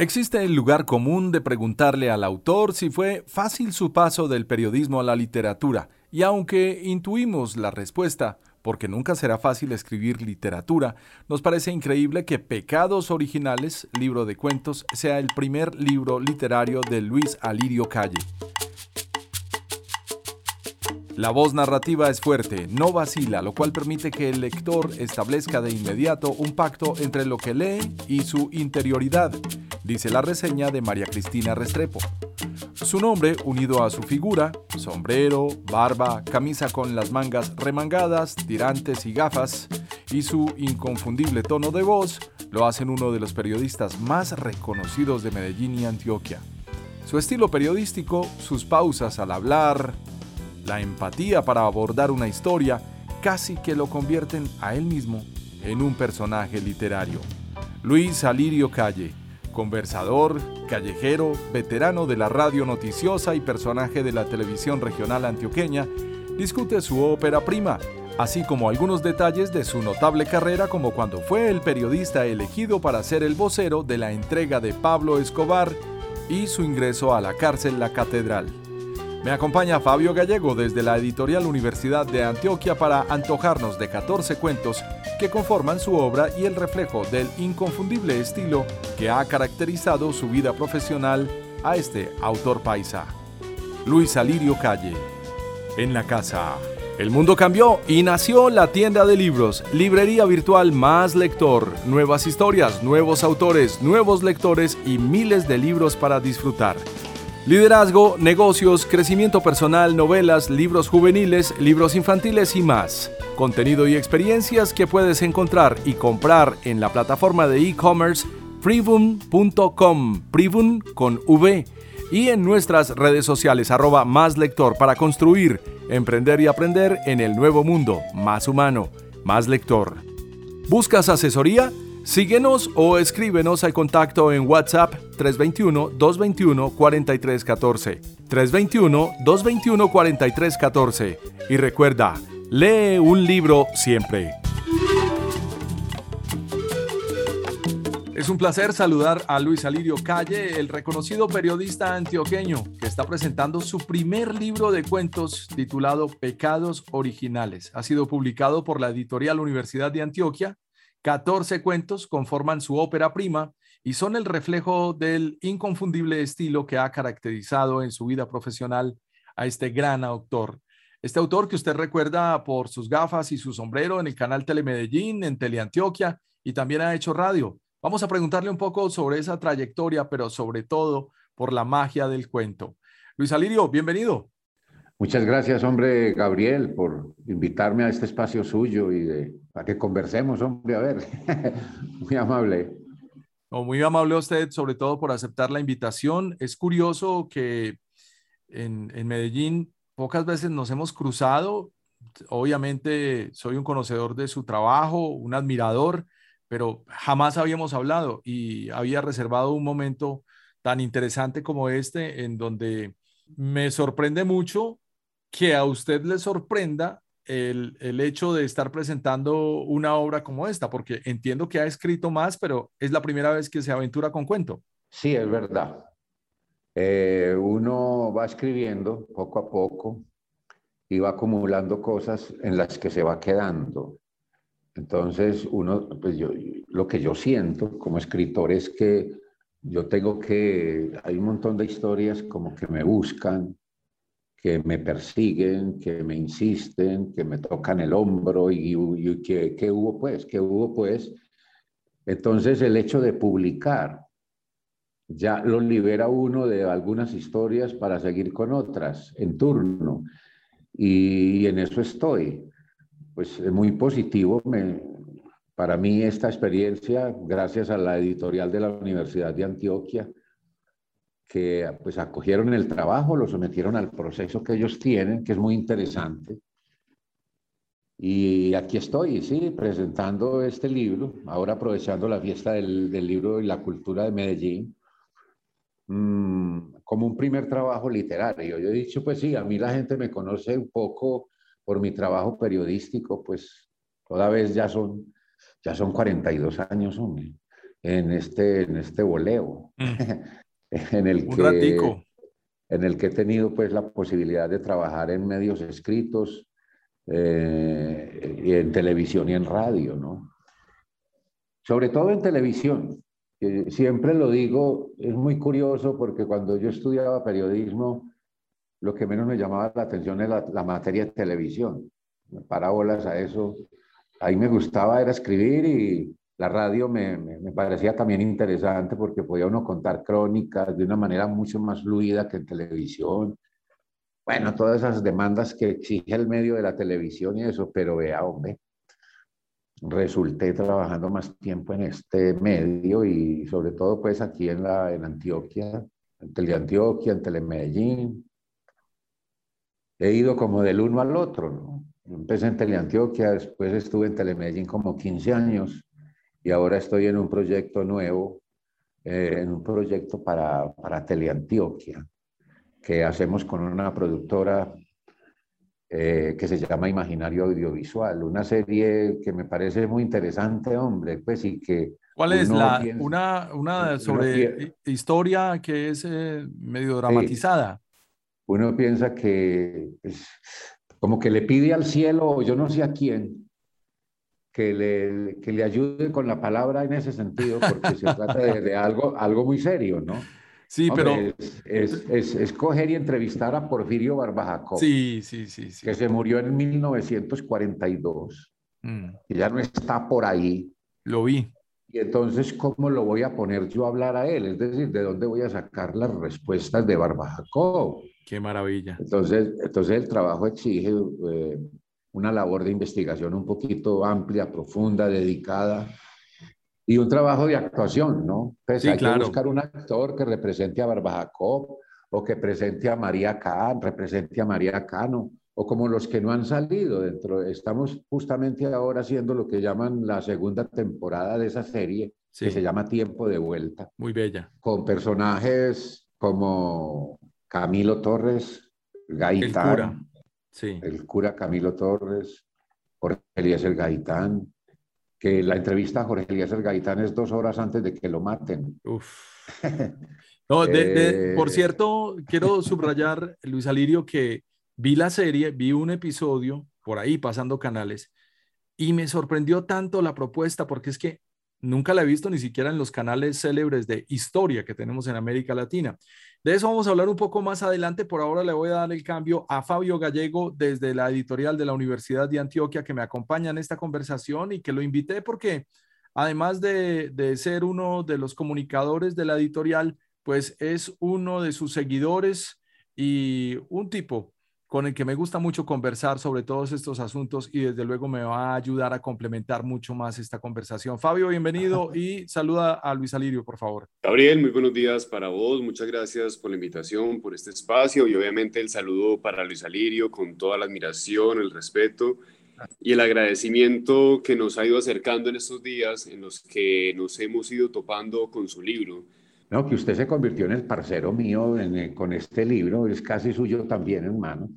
Existe el lugar común de preguntarle al autor si fue fácil su paso del periodismo a la literatura, y aunque intuimos la respuesta, porque nunca será fácil escribir literatura, nos parece increíble que Pecados Originales, libro de cuentos, sea el primer libro literario de Luis Alirio Calle. La voz narrativa es fuerte, no vacila, lo cual permite que el lector establezca de inmediato un pacto entre lo que lee y su interioridad, dice la reseña de María Cristina Restrepo. Su nombre, unido a su figura, sombrero, barba, camisa con las mangas remangadas, tirantes y gafas, y su inconfundible tono de voz, lo hacen uno de los periodistas más reconocidos de Medellín y Antioquia. Su estilo periodístico, sus pausas al hablar, la empatía para abordar una historia casi que lo convierten a él mismo en un personaje literario. Luis Alirio Calle, conversador, callejero, veterano de la radio noticiosa y personaje de la televisión regional antioqueña, discute su ópera prima, así como algunos detalles de su notable carrera como cuando fue el periodista elegido para ser el vocero de la entrega de Pablo Escobar y su ingreso a la cárcel La Catedral. Me acompaña Fabio Gallego desde la editorial Universidad de Antioquia para antojarnos de 14 cuentos que conforman su obra y el reflejo del inconfundible estilo que ha caracterizado su vida profesional a este autor paisa. Luis Alirio Calle. En la casa. El mundo cambió y nació la tienda de libros, librería virtual más lector, nuevas historias, nuevos autores, nuevos lectores y miles de libros para disfrutar. Liderazgo, negocios, crecimiento personal, novelas, libros juveniles, libros infantiles y más. Contenido y experiencias que puedes encontrar y comprar en la plataforma de e-commerce privum.com, privum con V, y en nuestras redes sociales arroba más lector para construir, emprender y aprender en el nuevo mundo, más humano, más lector. ¿Buscas asesoría? Síguenos o escríbenos al contacto en WhatsApp 321-221-4314. 321-221-4314. Y recuerda, lee un libro siempre. Es un placer saludar a Luis Alirio Calle, el reconocido periodista antioqueño que está presentando su primer libro de cuentos titulado Pecados Originales. Ha sido publicado por la editorial Universidad de Antioquia 14 cuentos conforman su ópera prima y son el reflejo del inconfundible estilo que ha caracterizado en su vida profesional a este gran autor. Este autor que usted recuerda por sus gafas y su sombrero en el canal Telemedellín, en Teleantioquia y también ha hecho radio. Vamos a preguntarle un poco sobre esa trayectoria, pero sobre todo por la magia del cuento. Luis Alirio, bienvenido. Muchas gracias, hombre Gabriel, por invitarme a este espacio suyo y de, para que conversemos, hombre, a ver. muy amable. muy amable usted, sobre todo por aceptar la invitación. Es curioso que en, en Medellín pocas veces nos hemos cruzado. Obviamente soy un conocedor de su trabajo, un admirador, pero jamás habíamos hablado y había reservado un momento tan interesante como este en donde me sorprende mucho que a usted le sorprenda el, hecho de estar presentando una obra como esta, porque entiendo que ha escrito más, pero es la primera vez que se aventura con cuento. Sí, es verdad. Eh, uno va escribiendo poco a poco y va acumulando cosas en las que se va quedando. Entonces, uno, pues yo, lo que yo siento como escritor es que yo tengo que, hay un montón de historias como que me buscan, que me persiguen, que me insisten, que me tocan el hombro y, y que, hubo pues, que hubo pues. Entonces el hecho de publicar ya lo libera uno de algunas historias para seguir con otras en turno. Y, en eso estoy. Pues es muy positivo. Me, para mí esta experiencia, gracias a la editorial de la Universidad de Antioquia, que pues acogieron el trabajo, lo sometieron al proceso que ellos tienen, que es muy interesante. Y aquí estoy, sí, presentando este libro, ahora aprovechando la fiesta del, del libro y la cultura de Medellín, mmm, como un primer trabajo literario. Yo he dicho, pues sí, a mí la gente me conoce un poco por mi trabajo periodístico, pues toda vez ya son, ya son 42 años, hombre, en este, en este boleo. Mm. en el que en el que he tenido pues la posibilidad de trabajar en medios escritos, eh, en televisión y en radio, ¿no? Sobre todo en televisión. siempre lo digo, es muy curioso porque cuando yo estudiaba periodismo, lo que menos me llamaba la atención era la, la materia de televisión. Parábolas a eso. Ahí me gustaba era escribir y, la radio me, me, parecía también interesante porque podía uno contar crónicas de una manera mucho más fluida que en televisión. Bueno, todas esas demandas que exige el medio de la televisión y eso, pero vea, hombre, resulté trabajando más tiempo en este medio y sobre todo pues aquí en, la, en Antioquia, en Teleantioquia, en Telemedellín. He ido como del uno al otro, ¿no? Empecé en Teleantioquia, después estuve en Telemedellín como 15 años y ahora estoy en un proyecto nuevo, eh, en un proyecto para, para Teleantioquia, que hacemos con una productora eh, que se llama Imaginario Audiovisual, una serie que me parece muy interesante, hombre, pues y que... ¿Cuál es la, una, una sobre historia que es eh, medio dramatizada? Uno piensa que es como que le pide al cielo, yo no sé a quién, que le, que le ayude con la palabra en ese sentido, porque se trata de, algo, algo muy serio, ¿no? Sí, pero... Es, es, es, coger y entrevistar a Porfirio Barbajacó. Sí, sí, sí, sí. Que se murió en 1942. Mm. Y ya no está por ahí. Lo vi. Y entonces, ¿cómo lo voy a poner yo a hablar a él? Es decir, ¿de dónde voy a sacar las respuestas de Barbajacó? Qué maravilla. Entonces, entonces el trabajo exige eh, una labor de investigación un poquito amplia, profunda, dedicada y un trabajo de actuación, ¿no? Pues hay que buscar un actor que represente a Jacob o que presente a María Cano, represente a María Cano, o como los que no han salido dentro. Estamos justamente ahora haciendo lo que llaman la segunda temporada de esa serie, que se llama Tiempo de Vuelta. Muy bella. Con personajes como Camilo Torres, Gaitán, el cura Camilo Torres, Jorge Eliezer Gaitán, que la entrevista a Jorge Eliezer Gaitán es dos horas antes de que lo maten. No, de, por eh, cierto, quiero subrayar, Luis Alirio, que vi la serie, vi un episodio por ahí pasando canales y me sorprendió tanto la propuesta porque es que nunca la he visto ni siquiera en los canales célebres de historia que tenemos en América Latina. De eso vamos a hablar un poco más adelante. Por ahora le voy a dar el cambio a Fabio Gallego desde la editorial de la Universidad de Antioquia que me acompaña en esta conversación y que lo invité porque además de, de ser uno de los comunicadores de la editorial, pues es uno de sus seguidores y un tipo con el que me gusta mucho conversar sobre todos estos asuntos y desde luego me va a ayudar a complementar mucho más esta conversación. Fabio, bienvenido y saluda a Luis Alirio, por favor. Gabriel, muy buenos días para vos. Muchas gracias por la invitación, por este espacio y obviamente el saludo para Luis Alirio con toda la admiración, el respeto y el agradecimiento que nos ha ido acercando en estos días en los que nos hemos ido topando con su libro no, que usted se convirtió en el parcero mío eh, con este libro, es casi suyo también, hermano.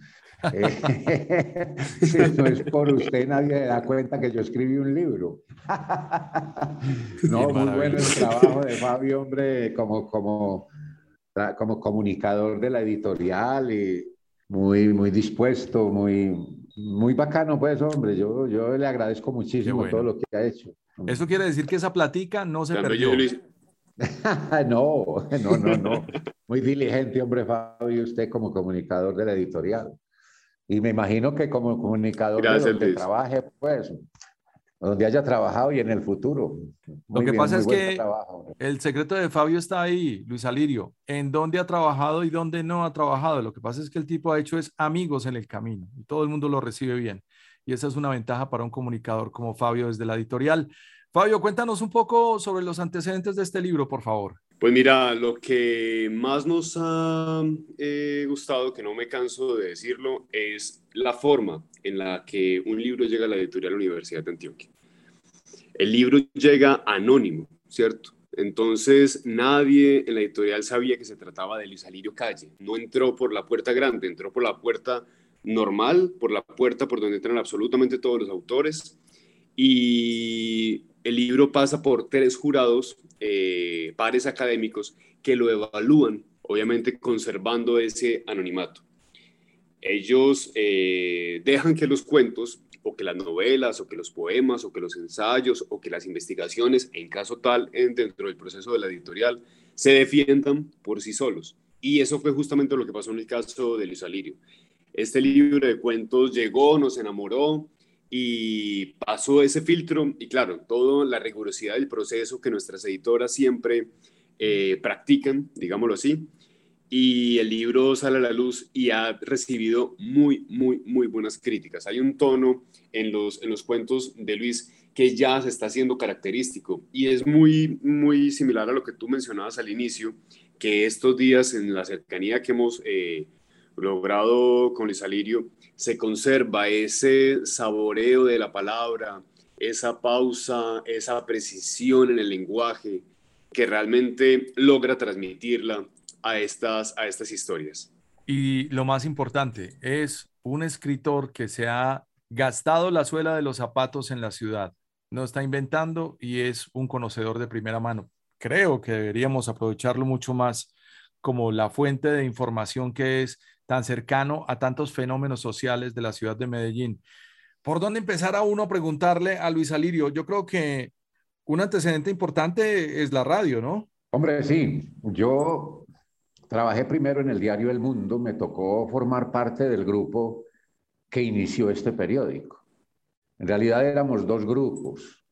Eh, si no es por usted, nadie da cuenta que yo escribí un libro. no, muy bueno el trabajo de Fabio, hombre, como, como, como comunicador de la editorial y muy, muy dispuesto, muy, muy bacano, pues, hombre. Yo, yo le agradezco muchísimo todo lo que ha hecho. Eso quiere decir que esa platica no se perdió. no, no, no, no. Muy diligente, hombre, Fabio, usted como comunicador de la editorial. Y me imagino que como comunicador Gracias, de donde Luis. trabaje, pues, donde haya trabajado y en el futuro. Lo que bien, pasa es que trabajo. el secreto de Fabio está ahí, Luis Alirio, en dónde ha trabajado y dónde no ha trabajado. Lo que pasa es que el tipo ha hecho es amigos en el camino y todo el mundo lo recibe bien. Y esa es una ventaja para un comunicador como Fabio desde la editorial. Fabio, cuéntanos un poco sobre los antecedentes de este libro, por favor. Pues mira, lo que más nos ha eh, gustado, que no me canso de decirlo, es la forma en la que un libro llega a la editorial Universidad de Antioquia. El libro llega anónimo, ¿cierto? Entonces nadie en la editorial sabía que se trataba de Luis Alirio Calle. No entró por la puerta grande, entró por la puerta normal, por la puerta por donde entran absolutamente todos los autores. Y el libro pasa por tres jurados, eh, pares académicos, que lo evalúan, obviamente conservando ese anonimato. Ellos eh, dejan que los cuentos, o que las novelas, o que los poemas, o que los ensayos, o que las investigaciones, en caso tal, en, dentro del proceso de la editorial, se defiendan por sí solos. Y eso fue justamente lo que pasó en el caso de Luis Alirio. Este libro de cuentos llegó, nos enamoró, y pasó ese filtro y claro, toda la rigurosidad del proceso que nuestras editoras siempre eh, practican, digámoslo así, y el libro sale a la luz y ha recibido muy, muy, muy buenas críticas. Hay un tono en los, en los cuentos de Luis que ya se está haciendo característico y es muy, muy similar a lo que tú mencionabas al inicio, que estos días en la cercanía que hemos eh, logrado con Luis Alirio, se conserva ese saboreo de la palabra, esa pausa, esa precisión en el lenguaje que realmente logra transmitirla a estas, a estas historias. Y lo más importante, es un escritor que se ha gastado la suela de los zapatos en la ciudad, no está inventando y es un conocedor de primera mano. Creo que deberíamos aprovecharlo mucho más como la fuente de información que es tan cercano a tantos fenómenos sociales de la ciudad de Medellín. ¿Por dónde empezar a uno a preguntarle a Luis Alirio? Yo creo que un antecedente importante es la radio, ¿no? Hombre, sí, yo trabajé primero en el diario El Mundo, me tocó formar parte del grupo que inició este periódico. En realidad éramos dos grupos.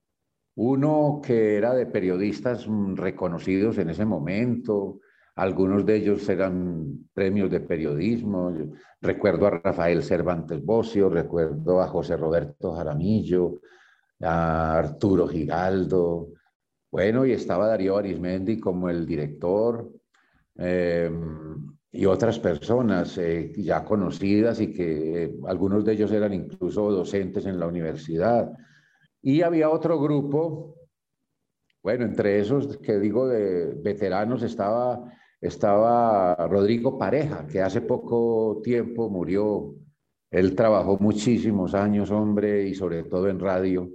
Uno que era de periodistas reconocidos en ese momento, algunos de ellos eran premios de periodismo. Recuerdo a Rafael Cervantes Bocio, recuerdo a José Roberto Jaramillo, a Arturo Giraldo. Bueno, y estaba Darío Arismendi como el director eh, y otras personas eh, ya conocidas y que eh, algunos de ellos eran incluso docentes en la universidad. Y había otro grupo, bueno, entre esos que digo de veteranos estaba estaba Rodrigo Pareja, que hace poco tiempo murió. Él trabajó muchísimos años, hombre, y sobre todo en radio.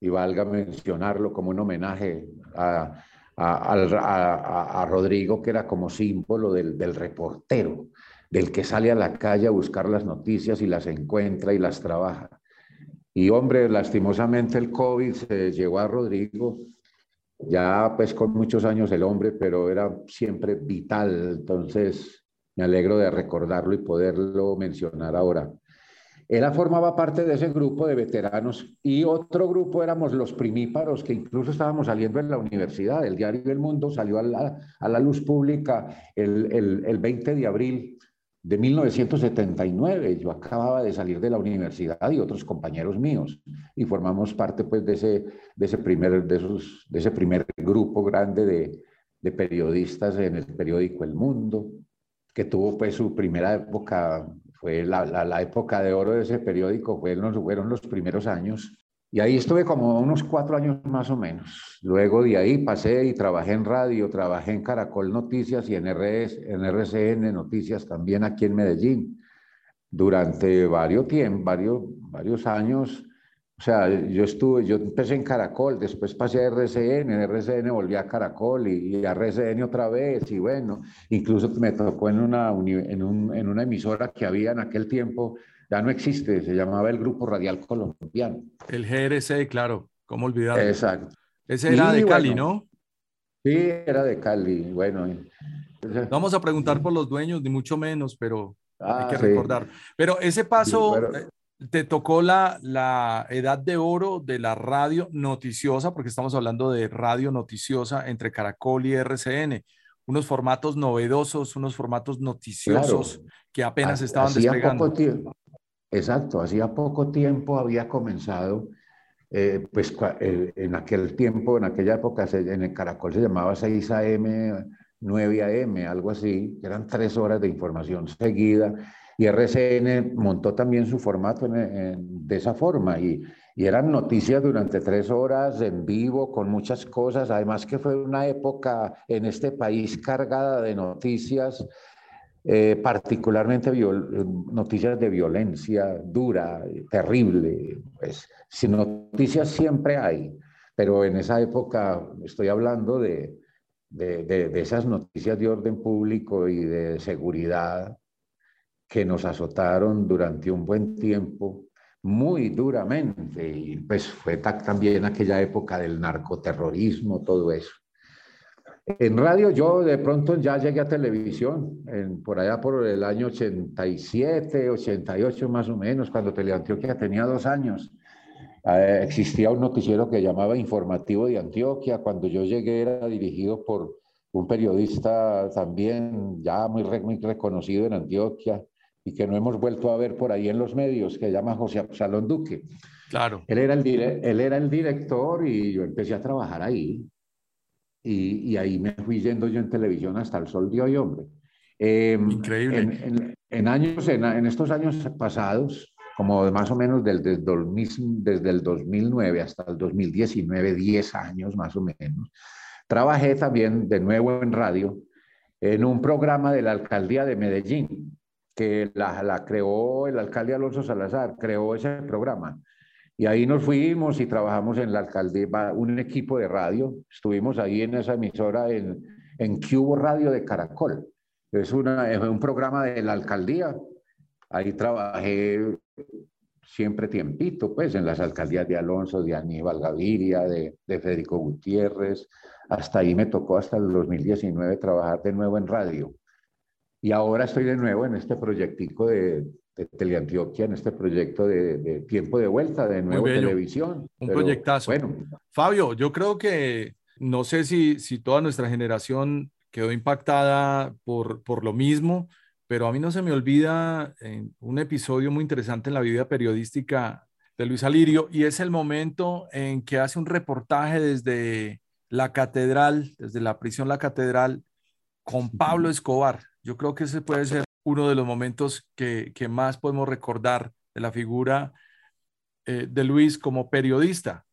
Y valga mencionarlo como un homenaje a, a, a, Rodrigo, que era como símbolo del, del, reportero, del que sale a la calle a buscar las noticias y las encuentra y las trabaja. Y hombre, lastimosamente el COVID se llevó a Rodrigo ya pues con muchos años el hombre, pero era siempre vital, entonces me alegro de recordarlo y poderlo mencionar ahora. Él formaba parte de ese grupo de veteranos y otro grupo éramos los primíparos que incluso estábamos saliendo en la universidad. El diario El Mundo salió a la, a la luz pública el, el, el 20 de abril de 1979. Yo acababa de salir de la universidad y otros compañeros míos y formamos parte pues de ese, de ese, primer, de esos, de ese primer grupo grande de, de periodistas en el periódico El Mundo, que tuvo pues su primera época, fue la, la, la época de oro de ese periódico, fueron, fueron los primeros años. Y ahí estuve como unos cuatro años más o menos. Luego de ahí pasé y trabajé en radio, trabajé en Caracol Noticias y en, RS, en RCN Noticias también aquí en Medellín. Durante varios tiempos, varios, varios años, o sea, yo estuve, yo empecé en Caracol, después pasé a RCN, en RCN volví a Caracol y, y a RCN otra vez, y bueno, incluso me tocó en una, en, un, en una emisora que había en aquel tiempo, ya no existe, se llamaba el Grupo Radial Colombiano. El GRC, claro, ¿cómo olvidarlo? Exacto. Ese era Y de Cali, bueno, ¿no? Sí, era de Cali. Bueno. No vamos a preguntar por los dueños, ni mucho menos, pero hay que ah, recordar. Pero ese paso, eh, te tocó la, la edad de oro de la radio noticiosa, porque estamos hablando de radio noticiosa entre Caracol y RCN unos formatos novedosos, unos formatos noticiosos que apenas estaban despegando. Exacto, hacía poco tiempo había comenzado, eh, pues eh, en aquel tiempo, en aquella época, en el Caracol se llamaba 6 AM, 9 AM, algo así, eran tres horas de información seguida, y RCN montó también su formato de esa forma, y y eran noticias durante tres horas en vivo con muchas cosas, además que fue una época en este país cargada de noticias, eh, particularmente noticias de violencia dura, terrible. Pues, sin noticias siempre hay, pero en esa época estoy hablando de, de, de esas noticias de orden público y de seguridad que nos azotaron durante un buen tiempo muy duramente y pues fue también aquella época del narcoterrorismo, todo eso. En radio yo de pronto ya llegué a televisión, por allá por el año 87, 88 más o menos, cuando Teleantioquia tenía dos años. Eh, existía un noticiero que llamaba Informativo de Antioquia. Cuando yo llegué era dirigido por un periodista también ya muy, muy reconocido en Antioquia, y que no hemos vuelto a ver por ahí en los medios, que se llama José Absalón Duque. Claro. Él era el, él era el director y yo empecé a trabajar ahí. Y, y, ahí me fui yendo yo en televisión hasta el sol de hoy, hombre. Em, Increíble. En, años, en, en, estos años pasados, como más o menos del, desde el 2009 hasta el 2019, 10 años más o menos, trabajé también de nuevo en radio en un programa de la alcaldía de Medellín que la, la, creó el alcalde Alonso Salazar, creó ese programa. Y ahí nos fuimos y trabajamos en la alcaldía, un equipo de radio. Estuvimos ahí en esa emisora en, en Cubo Radio de Caracol. Es, una, es un programa de la alcaldía. Ahí trabajé siempre tiempito, pues, en las alcaldías de Alonso, de Aníbal Gaviria, de, de Federico Gutiérrez. Hasta ahí me tocó hasta el 2019 trabajar de nuevo en radio. Y ahora estoy de nuevo en este proyectico de, de Teleantioquia, en este proyecto de, tiempo de vuelta, de nuevo televisión. Un proyectazo. Bueno. Fabio, yo creo que no sé si, si toda nuestra generación quedó impactada por, por lo mismo, pero a mí no se me olvida un episodio muy interesante en la vida periodística de Luis Alirio y es el momento en que hace un reportaje desde la catedral, desde la prisión La Catedral, con Pablo Escobar. Yo creo que ese puede ser uno de los momentos que, que más podemos recordar de la figura eh, de Luis como periodista.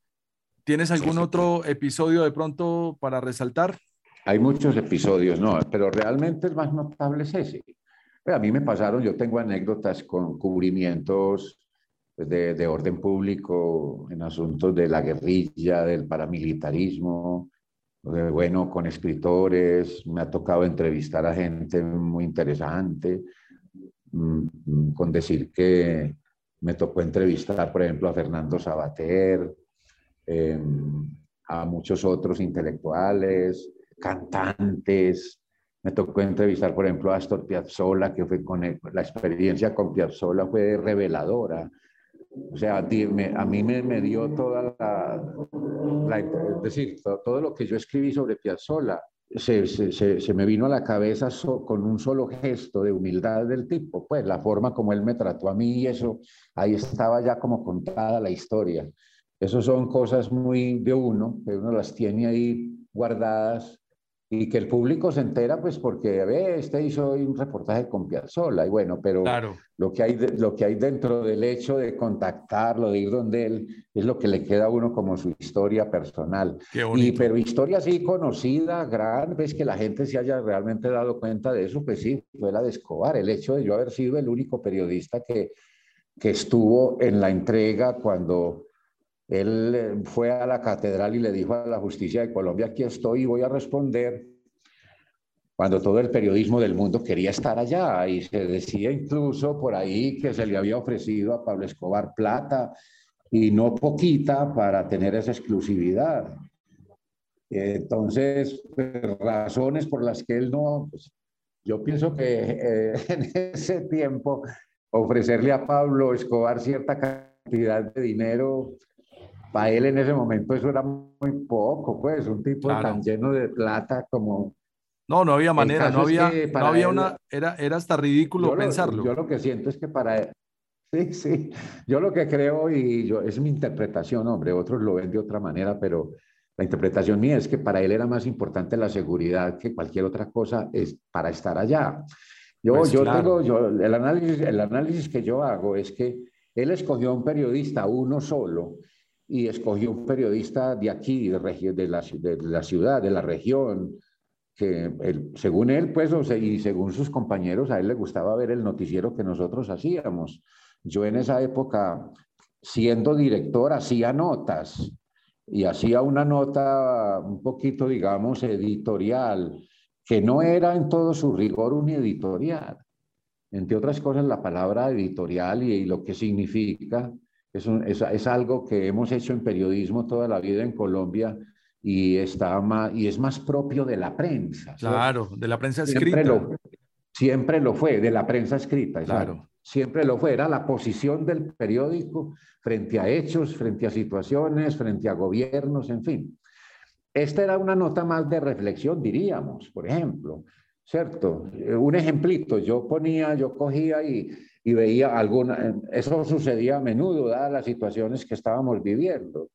¿Tienes algún otro episodio de pronto para resaltar? Hay muchos episodios, no, pero realmente el más notable es ese. A mí me pasaron, yo tengo anécdotas con cubrimientos de, de, orden público en asuntos de la guerrilla, del paramilitarismo, bueno, con escritores, me ha tocado entrevistar a gente muy interesante, mm, con decir que me tocó entrevistar, por ejemplo, a Fernando Sabater, em, a muchos otros intelectuales, cantantes. Me tocó entrevistar, por ejemplo, a Astor Piazzolla, que fue con la experiencia con Piazzolla fue reveladora. O sea, a, mí me, dio toda la, es decir, todo, lo que yo escribí sobre Piazzolla, se, se, se, me vino a la cabeza con un solo gesto de humildad del tipo, pues la forma como él me trató a mí y eso, ahí estaba ya como contada la historia. Eso son cosas muy de uno, que uno las tiene ahí guardadas y que el público se entera pues porque ve, este hizo un reportaje con Piazzolla y bueno, pero lo, que hay lo que hay dentro del hecho de contactarlo, de ir donde él, es lo que le queda a uno como su historia personal. y pero historia así conocida, gran, ves que la gente se haya realmente dado cuenta de eso, pues sí, fue la de Escobar, el hecho de yo haber sido el único periodista que, que estuvo en la entrega cuando él eh, fue a la catedral y le dijo a la justicia de Colombia, aquí estoy y voy a responder, cuando todo el periodismo del mundo quería estar allá y se decía incluso por ahí que se le había ofrecido a Pablo Escobar plata y no poquita para tener esa exclusividad. Entonces, pues, razones por las que él no, pues, yo pienso que eh, en ese tiempo ofrecerle a Pablo Escobar cierta cantidad de dinero, para él en ese momento eso era muy poco, pues, un tipo tan lleno de plata como... No, no había manera, no había, no había una, era, era hasta ridículo pensarlo. yo lo que siento es que para él, sí, sí, yo lo que creo y yo, es mi interpretación, hombre, otros lo ven de otra manera, pero la interpretación mía es que para él era más importante la seguridad que cualquier otra cosa es para estar allá. Yo, pues yo tengo, yo, el, análisis, el análisis que yo hago es que él escogió un periodista, uno solo, y escogió un periodista de aquí, de, la, de la ciudad, de la región, que según él, pues, y según sus compañeros, a él le gustaba ver el noticiero que nosotros hacíamos. Yo en esa época, siendo director, hacía notas y hacía una nota un poquito, digamos, editorial, que no era en todo su rigor un editorial. Entre otras cosas, la palabra editorial y, lo que significa es, es, algo que hemos hecho en periodismo toda la vida en Colombia y, está más, y es más propio de la prensa. Claro, de la prensa escrita. Siempre lo, siempre lo fue, de la prensa escrita. Claro siempre lo fue, era la posición del periódico frente a hechos, frente a situaciones, frente a gobiernos, en fin. Esta era una nota más de reflexión, diríamos, por ejemplo, ¿cierto? Un ejemplito, yo ponía, yo cogía y, y veía alguna, eso sucedía a menudo, dadas las situaciones que estábamos viviendo.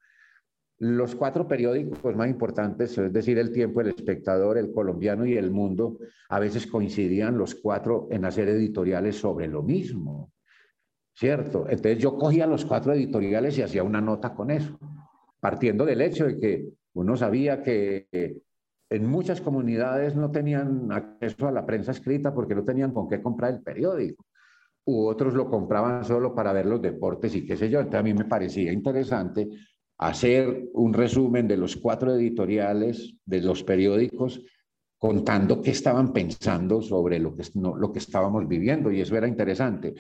Los cuatro periódicos más importantes, es decir, El Tiempo, El Espectador, El Colombiano y El Mundo, a veces coincidían los cuatro en hacer editoriales sobre lo mismo, ¿cierto? Entonces yo cogía los cuatro editoriales y hacía una nota con eso, partiendo del hecho de que uno sabía que en muchas comunidades no tenían acceso a la prensa escrita porque no tenían con qué comprar el periódico u otros lo compraban solo para ver los deportes y qué sé yo. Entonces a mí me parecía interesante hacer un resumen de los cuatro editoriales de los periódicos contando qué estaban pensando sobre lo que, lo que estábamos viviendo y eso era interesante.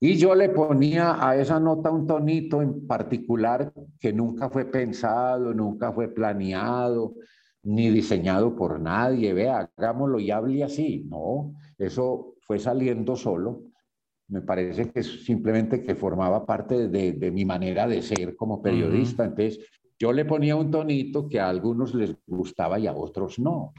Y yo le ponía a esa nota un tonito en particular que nunca fue pensado, nunca fue planeado, ni diseñado por nadie. Vea, hagámoslo y hable así. No, eso fue saliendo solo me parece que es simplemente que formaba parte de, mi manera de ser como periodista. Entonces, yo le ponía un tonito que a algunos les gustaba y a otros no.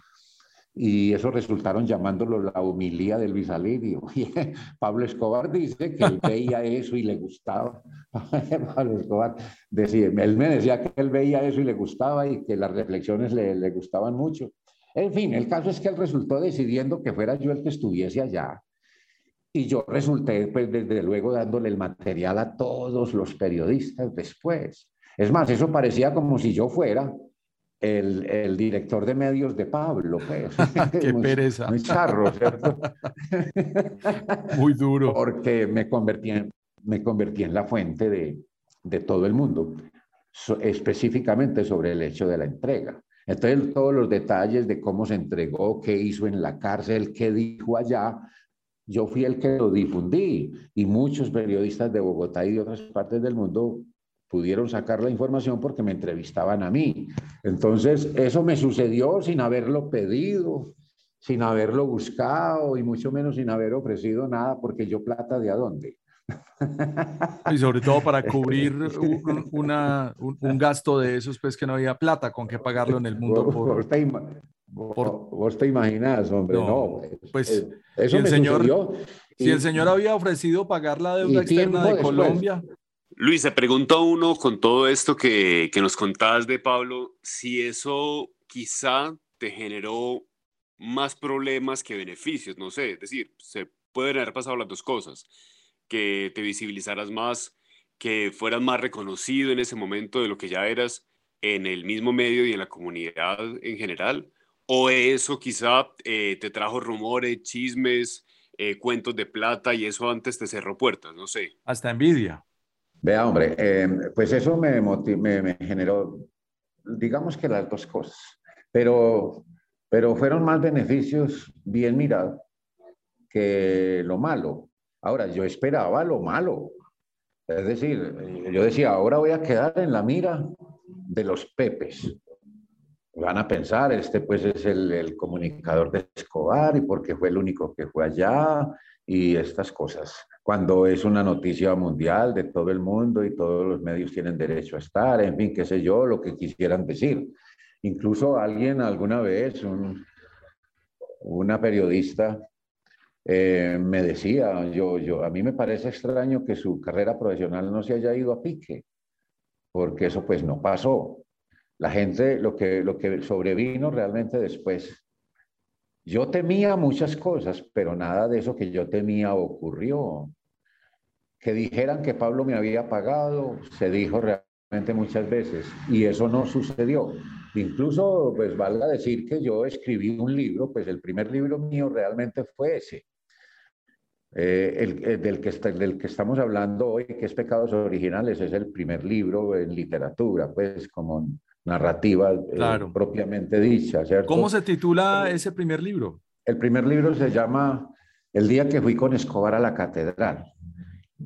Y eso resultaron llamándolo la humilía del Luis Alirio. Pablo Escobar dice que él veía eso y le gustaba. Pablo Escobar decía, él me decía que él veía eso y le gustaba y que las reflexiones le, le gustaban mucho. En fin, el caso es que él resultó decidiendo que fuera yo el que estuviese allá y yo resulté, pues, desde luego, dándole el material a todos los periodistas después. Es más, eso parecía como si yo fuera el, el director de medios de Pablo. Pues. Qué pereza. Muy charro, ¿cierto? muy duro. Porque me convertí en, me convertí en la fuente de, de todo el mundo, específicamente sobre el hecho de la entrega. Entonces, todos los detalles de cómo se entregó, qué hizo en la cárcel, qué dijo allá, yo fui el que lo difundí y muchos periodistas de Bogotá y de otras partes del mundo pudieron sacar la información porque me entrevistaban a mí. Entonces, eso me sucedió sin haberlo pedido, sin haberlo buscado y mucho menos sin haber ofrecido nada, porque yo plata de a dónde. Y sobre todo para cubrir un, una, un, gasto de esos, pues que no había plata con qué pagarlo en el mundo. Por... Vos, te imaginas, hombre, no. pues, eh, eso el señor, Si el señor había ofrecido pagar la deuda externa de Colombia. Luis, se preguntó uno con todo esto que, que nos contabas de Pablo, si eso quizá te generó más problemas que beneficios, no sé, es decir, se pueden haber pasado las dos cosas, que te visibilizaras más, que fueras más reconocido en ese momento de lo que ya eras en el mismo medio y en la comunidad en general, ¿O eso quizá eh, te trajo rumores, chismes, eh, cuentos de plata y eso antes te cerró puertas? No sé. Hasta envidia. Vea, hombre, em, pues eso me, me, generó, digamos que las dos cosas, pero, pero fueron más beneficios bien mirados que lo malo. Ahora, yo esperaba lo malo. Es decir, yo decía, ahora voy a quedar en la mira de los pepes van a pensar, este pues es el, el comunicador de Escobar y porque fue el único que fue allá y estas cosas. Cuando es una noticia mundial de todo el mundo y todos los medios tienen derecho a estar, en fin, qué sé yo, lo que quisieran decir. Incluso alguien alguna vez, un, una periodista, eh, me decía, yo, yo, a mí me parece extraño que su carrera profesional no se haya ido a pique, porque eso pues no pasó. La gente, lo que, lo que sobrevino realmente después. Yo temía muchas cosas, pero nada de eso que yo temía ocurrió. Que dijeran que Pablo me había pagado, se dijo realmente muchas veces, y eso no sucedió. Incluso, pues valga decir que yo escribí un libro, pues el primer libro mío realmente fue ese. Eh, el, del, que del que estamos hablando hoy, que es Pecados Originales, es el primer libro en literatura, pues como narrativa eh, propiamente dicha. ¿cierto? ¿Cómo se titula ese primer libro? El primer libro se llama El día que fui con Escobar a la catedral.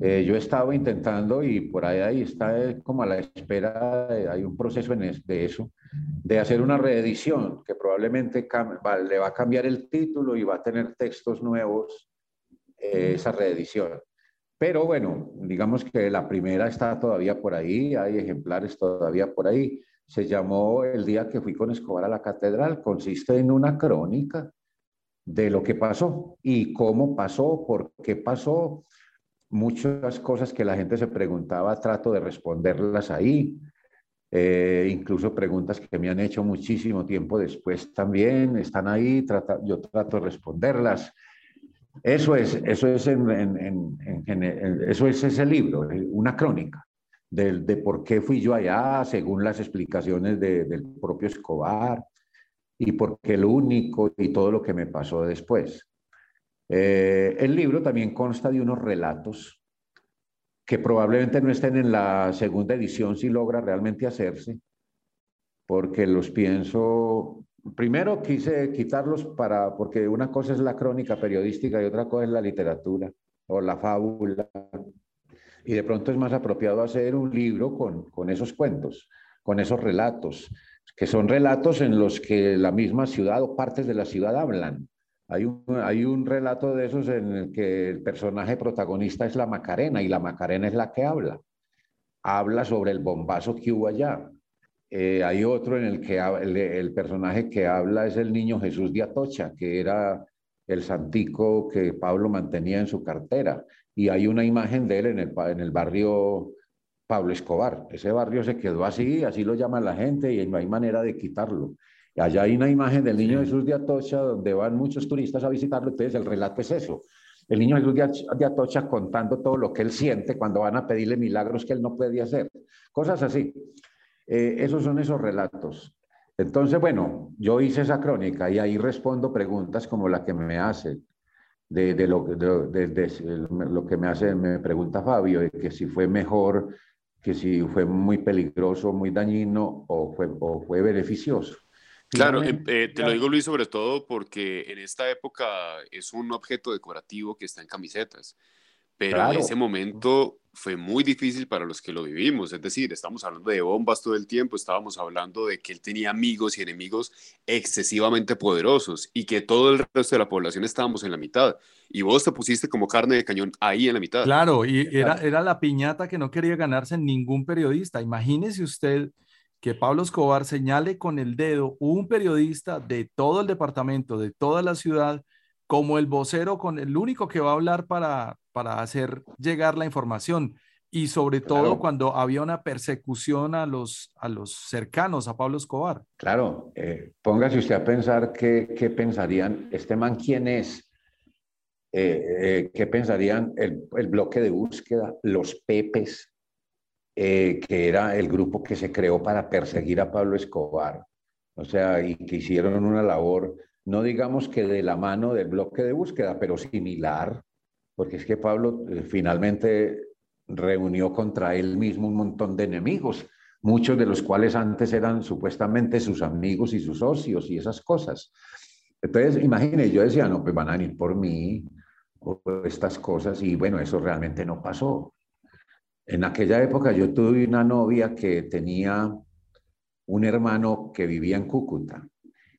Eh, yo he estado intentando y por ahí, ahí está como a la espera, hay un proceso en de eso, de hacer una reedición que probablemente le va a cambiar el título y va a tener textos nuevos eh, esa reedición. Pero bueno, digamos que la primera está todavía por ahí, hay ejemplares todavía por ahí. Se llamó El día que fui con Escobar a la catedral, consiste en una crónica de lo que pasó y cómo pasó, por qué pasó. Muchas cosas que la gente se preguntaba, trato de responderlas ahí. Eh, incluso preguntas que me han hecho muchísimo tiempo después también están ahí, trata, yo trato de responderlas. Eso es, eso es, en, eso es ese libro, eh, una crónica de, por qué fui yo allá, según las explicaciones del propio Escobar, y por qué lo único y todo lo que me pasó después. Eh, el libro también consta de unos relatos que probablemente no estén en la segunda edición si logra realmente hacerse, porque los pienso primero quise quitarlos para, porque una cosa es la crónica periodística y otra cosa es la literatura o la fábula. Y de pronto es más apropiado hacer un libro con, con esos cuentos, con esos relatos, que son relatos en los que la misma ciudad o partes de la ciudad hablan. Hay un, hay un relato de esos en el que el personaje protagonista es la Macarena y la Macarena es la que habla. Habla sobre el bombazo que hubo allá eh, hay otro en el que el, personaje que habla es el niño Jesús de Atocha, que era el santico que Pablo mantenía en su cartera. Y hay una imagen de él en el, en el barrio Pablo Escobar. Ese barrio se quedó así, así lo llama la gente y no hay manera de quitarlo. Allá hay una imagen del niño Jesús de Atocha donde van muchos turistas a visitarlo. Entonces el relato es eso. El niño Jesús de Atocha contando todo lo que él siente cuando van a pedirle milagros que él no puede hacer. Cosas así. Eh, esos son esos relatos. Entonces, bueno, yo hice esa crónica y ahí respondo preguntas como la que me hace, de, lo, de, lo que me hace, me pregunta Fabio, de que si fue mejor, que si fue muy peligroso, muy dañino o fue, o fue beneficioso. Claro, eh, eh, te lo digo Luis sobre todo porque en esta época es un objeto decorativo que está en camisetas. Pero en ese momento fue muy difícil para los que lo vivimos. Es decir, estamos hablando de bombas todo el tiempo, estábamos hablando de que él tenía amigos y enemigos excesivamente poderosos y que todo el resto de la población estábamos en la mitad. Y vos te pusiste como carne de cañón ahí en la mitad. Claro, y era, era la piñata que no quería ganarse ningún periodista. Imagínese usted que Pablo Escobar señale con el dedo un periodista de todo el departamento, de toda la ciudad, como el vocero, con el único que va a hablar para, para hacer llegar la información. Y sobre todo cuando había una persecución a los, a los cercanos a Pablo Escobar. Claro, eh, póngase usted a pensar qué, qué pensarían, este man quién es, eh, eh, qué pensarían el, el, bloque de búsqueda, los Pepes, que era el grupo que se creó para perseguir a Pablo Escobar, o sea, y que hicieron una labor, no digamos que de la mano del bloque de búsqueda, pero similar, porque es que Pablo eh, finalmente reunió contra él mismo un montón de enemigos, muchos de los cuales antes eran supuestamente sus amigos y sus socios y esas cosas. Entonces, imagínense, yo decía, no, pues van a ir por mí o estas cosas y bueno, eso realmente no pasó. En aquella época yo tuve una novia que tenía un hermano que vivía en Cúcuta.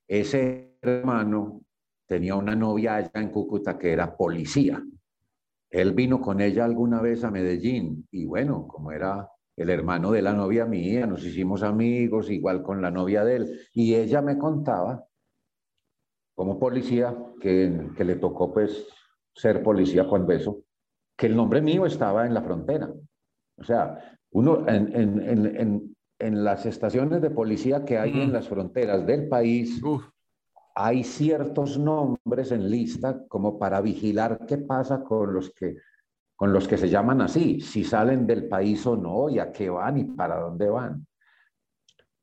Ese hermano tenía una novia allá en Cúcuta que era policía. Él vino con ella alguna vez a Medellín y bueno, como era el hermano de la novia mía, nos hicimos amigos, igual con la novia de él. Y ella me contaba, como policía, que, que le tocó pues ser policía cuando eso, que el nombre mío estaba en la frontera. O sea, uno en, en, en, en las estaciones de policía que hay en las fronteras del país, hay ciertos nombres en lista como para vigilar qué pasa con los que con los que se llaman así, si salen del país o no, y a qué van y para dónde van.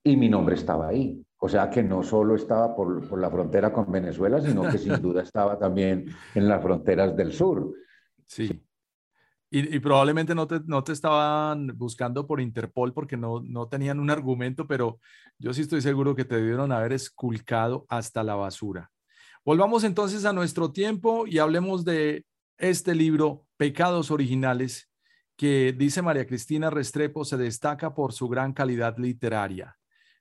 Y mi nombre estaba ahí. O sea que no solo estaba por, por la frontera con Venezuela, sino que sin duda estaba también en las fronteras del sur. Sí. Y, probablemente no te, no te estaban buscando por Interpol porque no, no tenían un argumento, pero yo sí estoy seguro que te debieron haber esculcado hasta la basura. Volvamos entonces a nuestro tiempo y hablemos de este libro, Pecados Originales, que dice María Cristina Restrepo se destaca por su gran calidad literaria.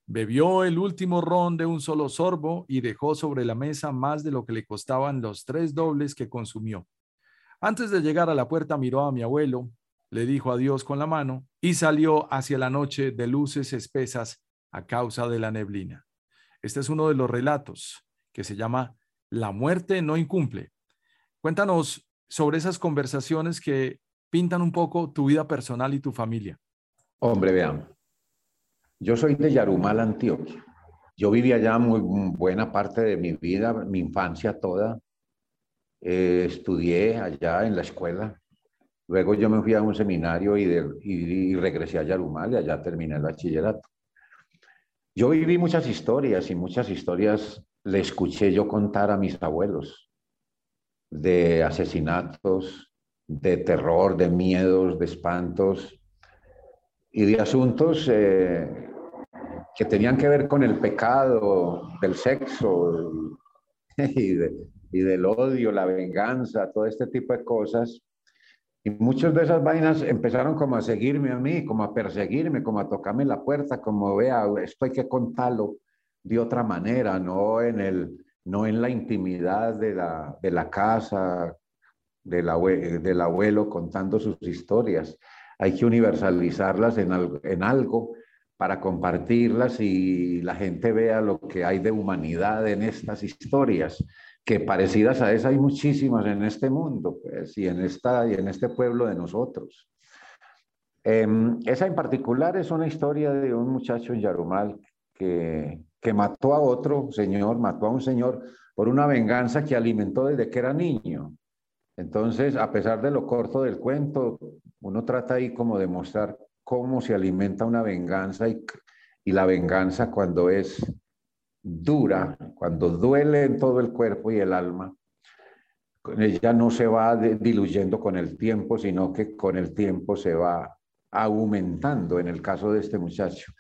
Bebió el último ron de un solo sorbo y dejó sobre la mesa más de lo que le costaban los tres dobles que consumió. Antes de llegar a la puerta miró a mi abuelo, le dijo adiós con la mano y salió hacia la noche de luces espesas a causa de la neblina. Este es uno de los relatos que se llama La muerte no incumple. Cuéntanos sobre esas conversaciones que pintan un poco tu vida personal y tu familia. Hombre, vean, yo soy de Yarumal, Antioquia. Yo viví allá muy buena parte de mi vida, mi infancia toda. Eh, estudié allá en la escuela. Luego yo me fui a un seminario y, y, regresé a Yarumal y allá terminé el bachillerato. Yo viví muchas historias y muchas historias le escuché yo contar a mis abuelos de asesinatos, de terror, de miedos, de espantos y de asuntos eh, que tenían que ver con el pecado, del sexo y de, y del odio, la venganza, todo este tipo de cosas. Y muchas de esas vainas empezaron como a seguirme a mí, como a perseguirme, como a tocarme la puerta, como vea, esto hay que contarlo de otra manera, no en, el, no en la intimidad de la, de la casa, del, del abuelo contando sus historias. Hay que universalizarlas en, en algo para compartirlas y la gente vea lo que hay de humanidad en estas historias que parecidas a esa hay muchísimas en este mundo pues, y, en esta, y en este pueblo de nosotros. Em, esa en particular es una historia de un muchacho en Yarumal que, que mató a otro señor, mató a un señor por una venganza que alimentó desde que era niño. Entonces, a pesar de lo corto del cuento, uno trata ahí como de mostrar cómo se alimenta una venganza y, y la venganza cuando es dura, cuando duele en todo el cuerpo y el alma, ella no se va diluyendo con el tiempo, sino que con el tiempo se va aumentando en el caso de este muchacho.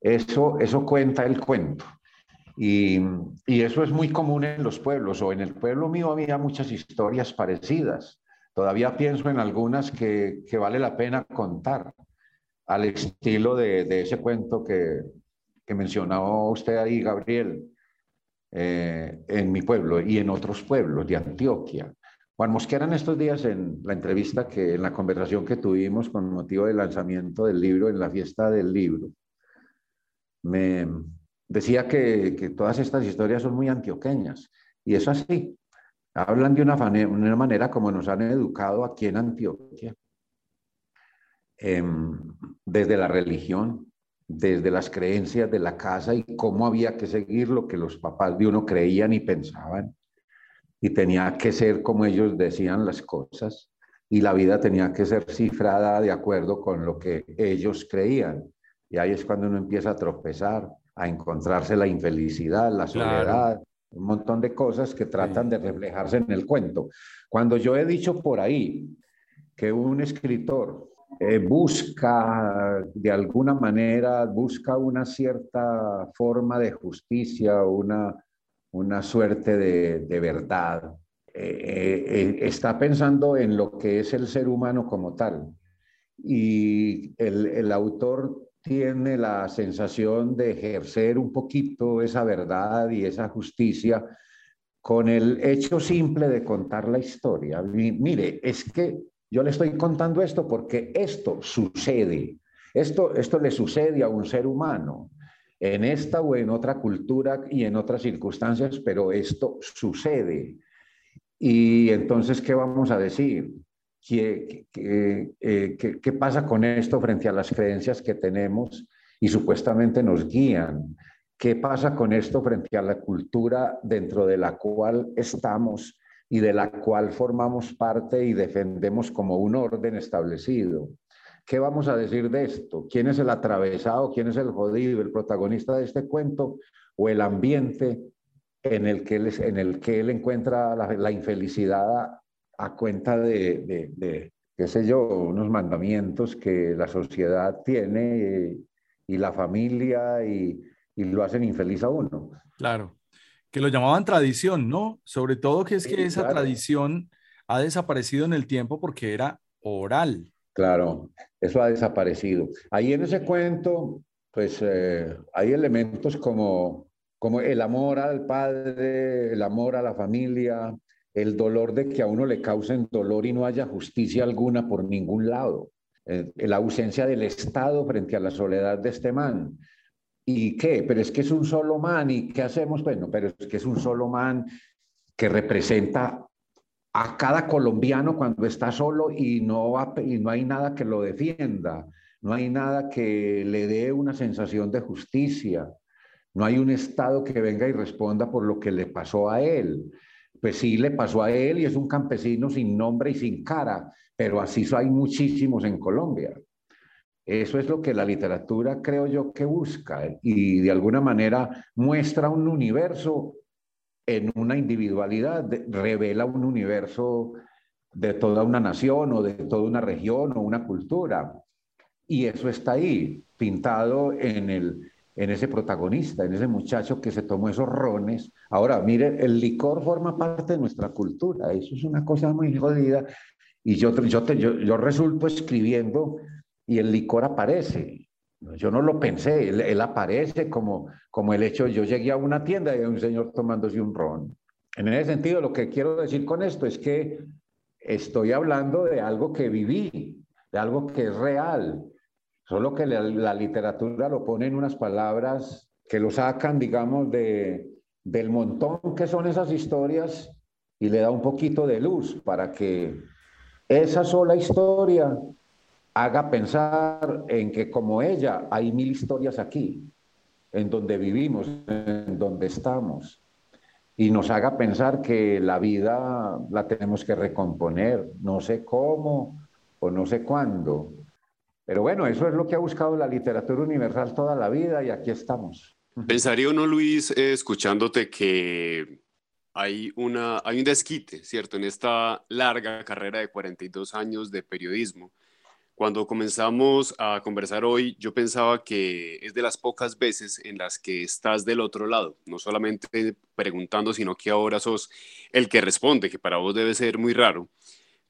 Eso, eso cuenta el cuento. Y, y, eso es muy común en los pueblos, o en el pueblo mío había muchas historias parecidas. Todavía pienso en algunas que, que vale la pena contar, al estilo de, de ese cuento que, que mencionaba usted ahí, Gabriel, eh, en mi pueblo y en otros pueblos de Antioquia. Juan Mosquera en estos días en la entrevista que, en la conversación que tuvimos con motivo del lanzamiento del libro, en la fiesta del libro, me decía que, que todas estas historias son muy antioqueñas. Y es así. Hablan de una, una manera como nos han educado aquí en Antioquia, em, desde la religión, desde las creencias de la casa y cómo había que seguir lo que los papás de uno creían y pensaban. Y tenía que ser como ellos decían las cosas y la vida tenía que ser cifrada de acuerdo con lo que ellos creían. Y ahí es cuando uno empieza a tropezar, a encontrarse la infelicidad, la soledad, un montón de cosas que tratan de reflejarse en el cuento. Cuando yo he dicho por ahí que un escritor eh, busca de alguna manera, busca una cierta forma de justicia, una, una suerte de, verdad. Eh, eh, está pensando en lo que es el ser humano como tal. Y el, el autor tiene la sensación de ejercer un poquito esa verdad y esa justicia con el hecho simple de contar la historia. Mire, es que yo le estoy contando esto porque esto sucede. Esto, esto le sucede a un ser humano en esta o en otra cultura y en otras circunstancias, pero esto sucede. Y entonces, ¿qué vamos a decir? ¿Qué, eh, qué, qué, pasa con esto frente a las creencias que tenemos y supuestamente nos guían? ¿Qué pasa con esto frente a la cultura dentro de la cual estamos y de la cual formamos parte y defendemos como un orden establecido? ¿Qué vamos a decir de esto? ¿Quién es el atravesado? ¿Quién es el jodido? ¿El protagonista de este cuento? ¿O el ambiente en el que él, encuentra la, infelicidad a, cuenta de, de, qué sé yo, unos mandamientos que la sociedad tiene y, la familia y, lo hacen infeliz a uno? Claro, que lo llamaban tradición, ¿no? Sobre todo que es que esa tradición ha desaparecido en el tiempo porque era oral. Claro, eso ha desaparecido. Ahí en ese cuento, pues eh, hay elementos como, como el amor al padre, el amor a la familia, el dolor de que a uno le causen dolor y no haya justicia alguna por ningún lado, eh, la ausencia del Estado frente a la soledad de este man. ¿Y qué? Pero es que es un solo man, ¿y qué hacemos? Bueno, pero es que es un solo man que representa a cada colombiano cuando está solo y no, y no hay nada que lo defienda, no hay nada que le dé una sensación de justicia, no hay un Estado que venga y responda por lo que le pasó a él. Pues sí, le pasó a él y es un campesino sin nombre y sin cara, pero así hay muchísimos en Colombia. Eso es lo que la literatura creo yo que busca y de alguna manera muestra un universo en una individualidad, revela un universo de toda una nación o de toda una región o una cultura. Y eso está ahí, pintado en, el, en ese protagonista, en ese muchacho que se tomó esos rones. Ahora, mire, el licor forma parte de nuestra cultura, eso es una cosa muy jodida. Y yo, yo, yo, yo resulto escribiendo y el licor aparece. Yo no lo pensé, él, aparece como, como el hecho, yo llegué a una tienda y hay un señor tomándose un ron. En ese sentido, lo que quiero decir con esto es que estoy hablando de algo que viví, de algo que es real, solo que la, literatura lo pone en unas palabras que lo sacan, digamos, de, del montón que son esas historias y le da un poquito de luz para que esa sola historia haga pensar en que como ella hay mil historias aquí, en donde vivimos, en donde estamos, y nos haga pensar que la vida la tenemos que recomponer, no sé cómo o no sé cuándo. Pero bueno, eso es lo que ha buscado la literatura universal toda la vida y aquí estamos. Pensaría uno, Luis, eh, escuchándote que hay, una, hay un desquite, ¿cierto? En esta larga carrera de 42 años de periodismo cuando comenzamos a conversar hoy, yo pensaba que es de las pocas veces en las que estás del otro lado, no solamente preguntando, sino que ahora sos el que responde, que para vos debe ser muy raro,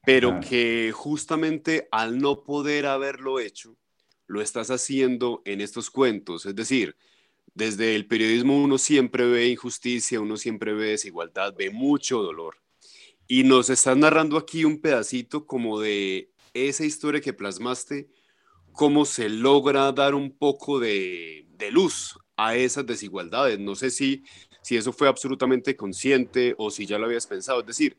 pero que justamente al no poder haberlo hecho, lo estás haciendo en estos cuentos. Es decir, desde el periodismo uno siempre ve injusticia, uno siempre ve desigualdad, ve mucho dolor. Y nos estás narrando aquí un pedacito como de esa historia que plasmaste, cómo se logra dar un poco de, luz a esas desigualdades. No sé si, si eso fue absolutamente consciente o si ya lo habías pensado. Es decir,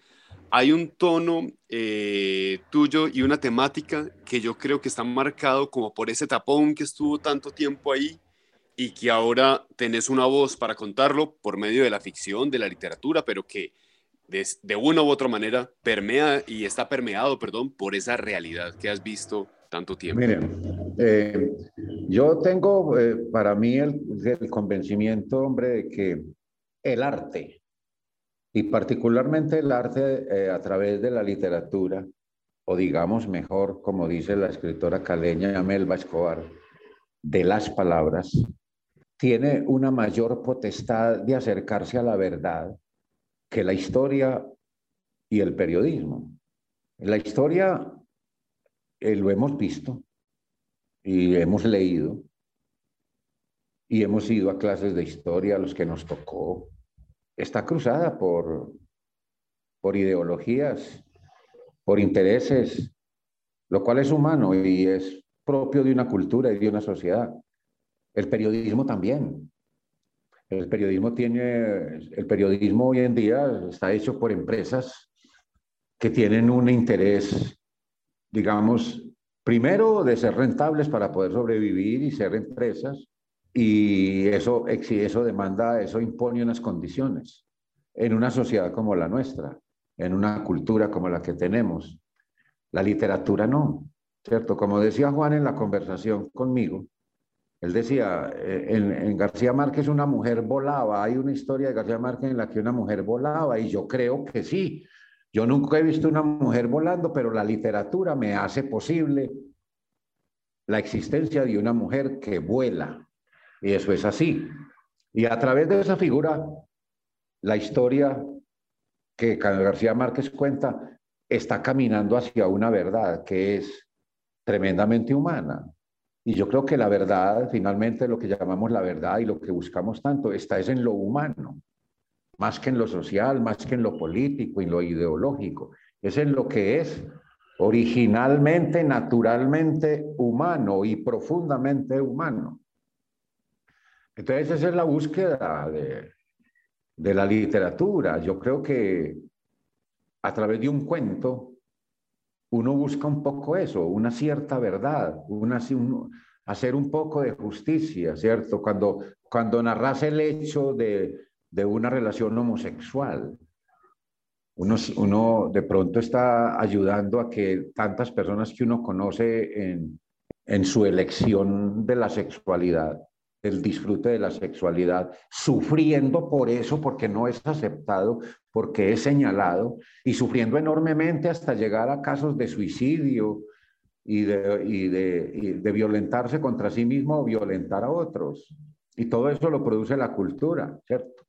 hay un tono eh, tuyo y una temática que yo creo que está marcado como por ese tapón que estuvo tanto tiempo ahí y que ahora tenés una voz para contarlo por medio de la ficción, de la literatura, pero que de, una u otra manera permea y está permeado, perdón, por esa realidad que has visto tanto tiempo. Miren, eh, yo tengo eh, para mí el, convencimiento, hombre, de que el arte, y particularmente el arte eh, a través de la literatura, o digamos mejor, como dice la escritora caleña Melba Escobar, de las palabras, tiene una mayor potestad de acercarse a la verdad que la historia y el periodismo. La historia eh, lo hemos visto y hemos leído y hemos ido a clases de historia, a los que nos tocó, está cruzada por, por ideologías, por intereses, lo cual es humano y es propio de una cultura y de una sociedad. El periodismo también. El periodismo tiene, el periodismo hoy en día está hecho por empresas que tienen un interés, digamos, primero de ser rentables para poder sobrevivir y ser empresas, y eso, eso demanda, eso impone unas condiciones en una sociedad como la nuestra, en una cultura como la que tenemos. La literatura no, ¿cierto? Como decía Juan en la conversación conmigo, él decía, eh, en, en, García Márquez una mujer volaba, hay una historia de García Márquez en la que una mujer volaba y yo creo que sí. Yo nunca he visto una mujer volando, pero la literatura me hace posible la existencia de una mujer que vuela. Y eso es así. Y a través de esa figura, la historia que García Márquez cuenta está caminando hacia una verdad que es tremendamente humana. Y yo creo que la verdad, finalmente lo que llamamos la verdad y lo que buscamos tanto, está es en lo humano, más que en lo social, más que en lo político y lo ideológico. Es en lo que es originalmente, naturalmente humano y profundamente humano. Entonces esa es la búsqueda de, de la literatura. Yo creo que a través de un cuento uno busca un poco eso, una cierta verdad, una, hacer un poco de justicia, ¿cierto? Cuando, cuando narras el hecho de, de una relación homosexual, uno, uno, de pronto está ayudando a que tantas personas que uno conoce en, en su elección de la sexualidad el disfrute de la sexualidad, sufriendo por eso, porque no es aceptado, porque es señalado, y sufriendo enormemente hasta llegar a casos de suicidio y de, de, violentarse contra sí mismo o violentar a otros. Y todo eso lo produce la cultura, ¿cierto?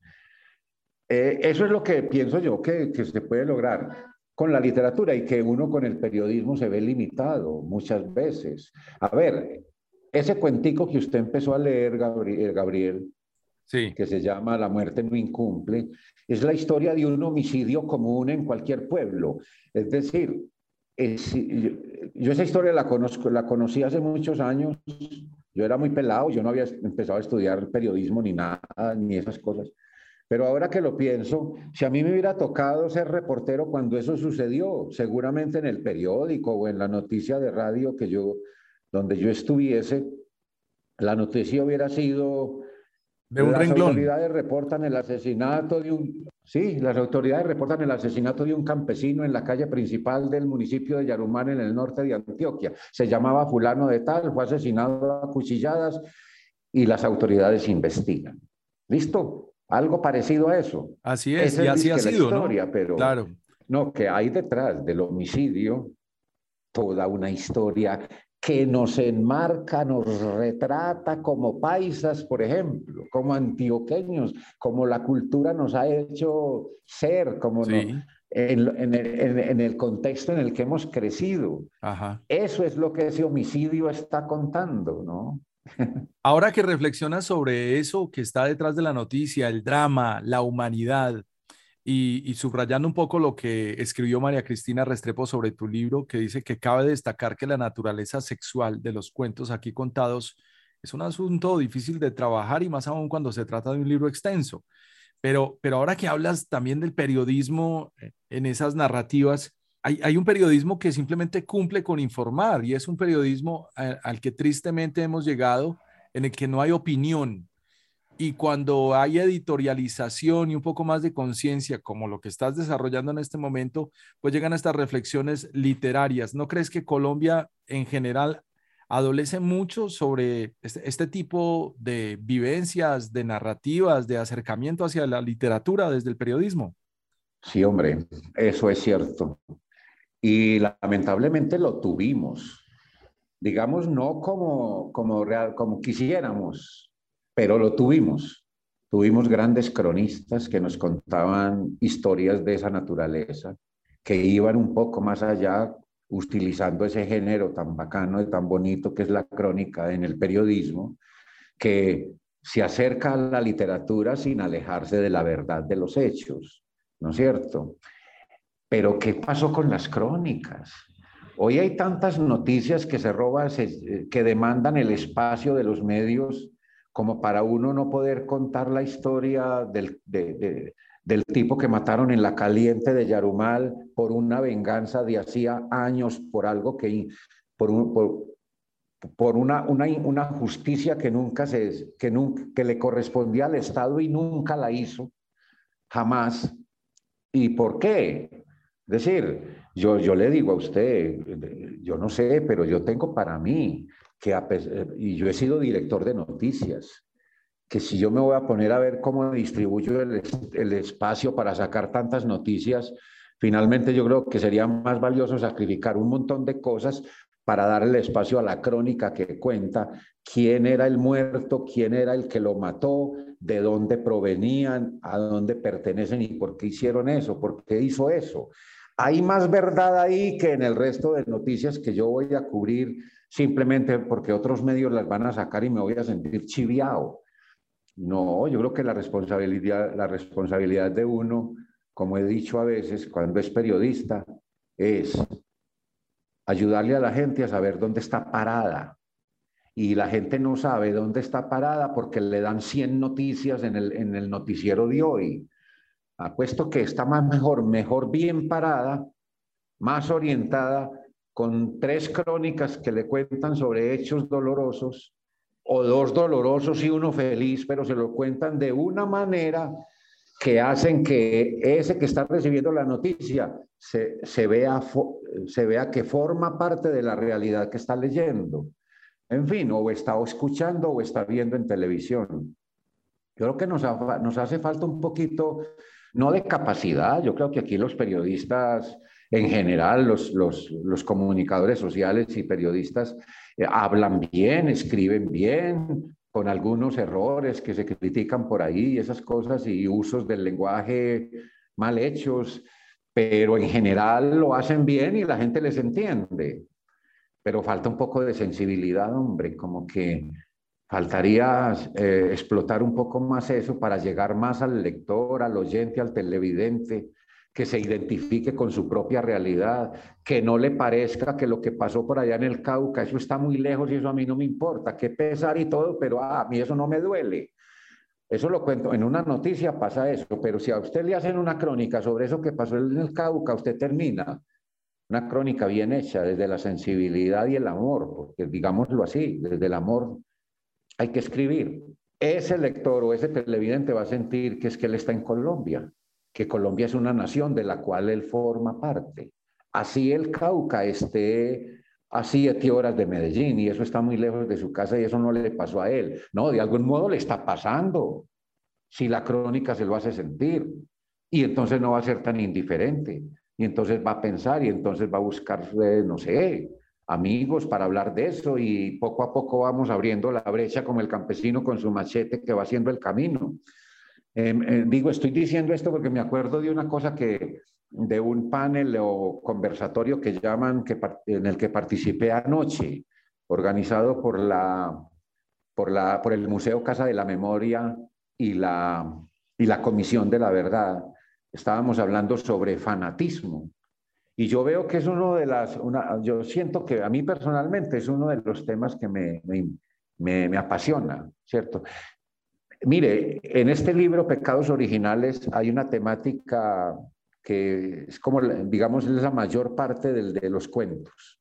Eh, eso es lo que pienso yo que, que se puede lograr con la literatura y que uno con el periodismo se ve limitado muchas veces. A ver, ese cuentico que usted empezó a leer, Gabriel, Gabriel sí. que se llama La muerte no incumple, es la historia de un homicidio común en cualquier pueblo. Es decir, yo, esa historia la, conozco, la conocí hace muchos años. Yo era muy pelado, yo no había empezado a estudiar periodismo ni nada, ni esas cosas. Pero ahora que lo pienso, si a mí me hubiera tocado ser reportero cuando eso sucedió, seguramente en el periódico o en la noticia de radio que yo donde yo estuviese, la noticia hubiera sido de un las renglón. autoridades reportan el asesinato de un sí, las autoridades reportan el asesinato de un campesino en la calle principal del municipio de Yarumán en el norte de Antioquia. Se llamaba fulano de tal, fue asesinado a cuchilladas y las autoridades investigan. ¿Listo? Algo parecido a eso. Así es, y así ha sido, historia, Pero claro. no, que hay detrás del homicidio toda una historia que nos enmarca, nos retrata como paisas, por ejemplo, como antioqueños, como la cultura nos ha hecho ser, como en, el, contexto en el que hemos crecido. Eso es lo que ese homicidio está contando, ¿no? Ahora que reflexionas sobre eso que está detrás de la noticia, el drama, la humanidad, y, subrayando un poco lo que escribió María Cristina Restrepo sobre tu libro, que dice que cabe destacar que la naturaleza sexual de los cuentos aquí contados es un asunto difícil de trabajar y más aún cuando se trata de un libro extenso. Pero, pero ahora que hablas también del periodismo eh, en esas narrativas, hay, hay un periodismo que simplemente cumple con informar y es un periodismo al que tristemente hemos llegado en el que no hay opinión, y cuando hay editorialización y un poco más de conciencia, como lo que estás desarrollando en este momento, pues llegan estas reflexiones literarias. ¿No crees que Colombia en general adolece mucho sobre este, este, tipo de vivencias, de narrativas, de acercamiento hacia la literatura desde el periodismo? Sí, hombre, eso es cierto. Y lamentablemente lo tuvimos. Digamos, no como, como, real, como quisiéramos, pero lo tuvimos. Tuvimos grandes cronistas que nos contaban historias de esa naturaleza, que iban un poco más allá utilizando ese género tan bacano y tan bonito que es la crónica en el periodismo, que se acerca a la literatura sin alejarse de la verdad de los hechos, ¿no es cierto? Pero ¿qué pasó con las crónicas? Hoy hay tantas noticias que se roban, que demandan el espacio de los medios como para uno no poder contar la historia del, del tipo que mataron en la caliente de Yarumal por una venganza de hacía años por algo que, por, un, por, una, una, una, justicia que nunca se, que, nunca, que le correspondía al Estado y nunca la hizo, jamás. ¿Y por qué? Es decir, yo, yo le digo a usted, yo no sé, pero yo tengo para mí que, y yo he sido director de noticias, que si yo me voy a poner a ver cómo distribuyo el, espacio para sacar tantas noticias, finalmente yo creo que sería más valioso sacrificar un montón de cosas para darle espacio a la crónica que cuenta quién era el muerto, quién era el que lo mató, de dónde provenían, a dónde pertenecen y por qué hicieron eso, por qué hizo eso. Hay más verdad ahí que en el resto de noticias que yo voy a cubrir simplemente porque otros medios las van a sacar y me voy a sentir chiviado. No, yo creo que la responsabilidad, la responsabilidad de uno, como he dicho a veces, cuando es periodista, es ayudarle a la gente a saber dónde está parada. Y la gente no sabe dónde está parada porque le dan 100 noticias en el, en el noticiero de hoy. Apuesto que está más mejor, mejor bien parada, más orientada, con tres crónicas que le cuentan sobre hechos dolorosos o dos dolorosos y uno feliz, pero se lo cuentan de una manera que hacen que ese que está recibiendo la noticia se, se, vea, se vea que forma parte de la realidad que está leyendo. En fin, o está escuchando o está viendo en televisión. Yo creo que nos, nos hace falta un poquito, no de capacidad, yo creo que aquí los periodistas en general, los, los, comunicadores sociales y periodistas eh, hablan bien, escriben bien, con algunos errores que se critican por ahí, esas cosas y usos del lenguaje mal hechos, pero en general lo hacen bien y la gente les entiende. Pero falta un poco de sensibilidad, hombre, como que faltaría eh, explotar un poco más eso para llegar más al lector, al oyente, al televidente, que se identifique con su propia realidad, que no le parezca que lo que pasó por allá en el Cauca, eso está muy lejos y eso a mí no me importa, qué pesar y todo, pero ah, a mí eso no me duele. Eso lo cuento, en una noticia pasa eso, pero si a usted le hacen una crónica sobre eso que pasó en el Cauca, usted termina una crónica bien hecha desde la sensibilidad y el amor, porque digámoslo así, desde el amor hay que escribir. Ese lector o ese televidente va a sentir que es que él está en Colombia, que Colombia es una nación de la cual él forma parte. Así el Cauca esté a siete horas de Medellín y eso está muy lejos de su casa y eso no le pasó a él. No, de algún modo le está pasando. Si la crónica se lo hace sentir y entonces no va a ser tan indiferente y entonces va a pensar y entonces va a buscar, eh, no sé, amigos para hablar de eso y poco a poco vamos abriendo la brecha como el campesino con su machete que va haciendo el camino. Em, eh, digo, estoy diciendo esto porque me acuerdo de una cosa que, de un panel o conversatorio que llaman, que, en el que participé anoche, organizado por, la, por, la, por el Museo Casa de la Memoria y la, y la Comisión de la Verdad. Estábamos hablando sobre fanatismo. Y yo veo que es uno de las, una, yo siento que a mí personalmente es uno de los temas que me, me, me apasiona, ¿cierto? Mire, en este libro, Pecados Originales, hay una temática que es como, digamos, es la mayor parte de los cuentos.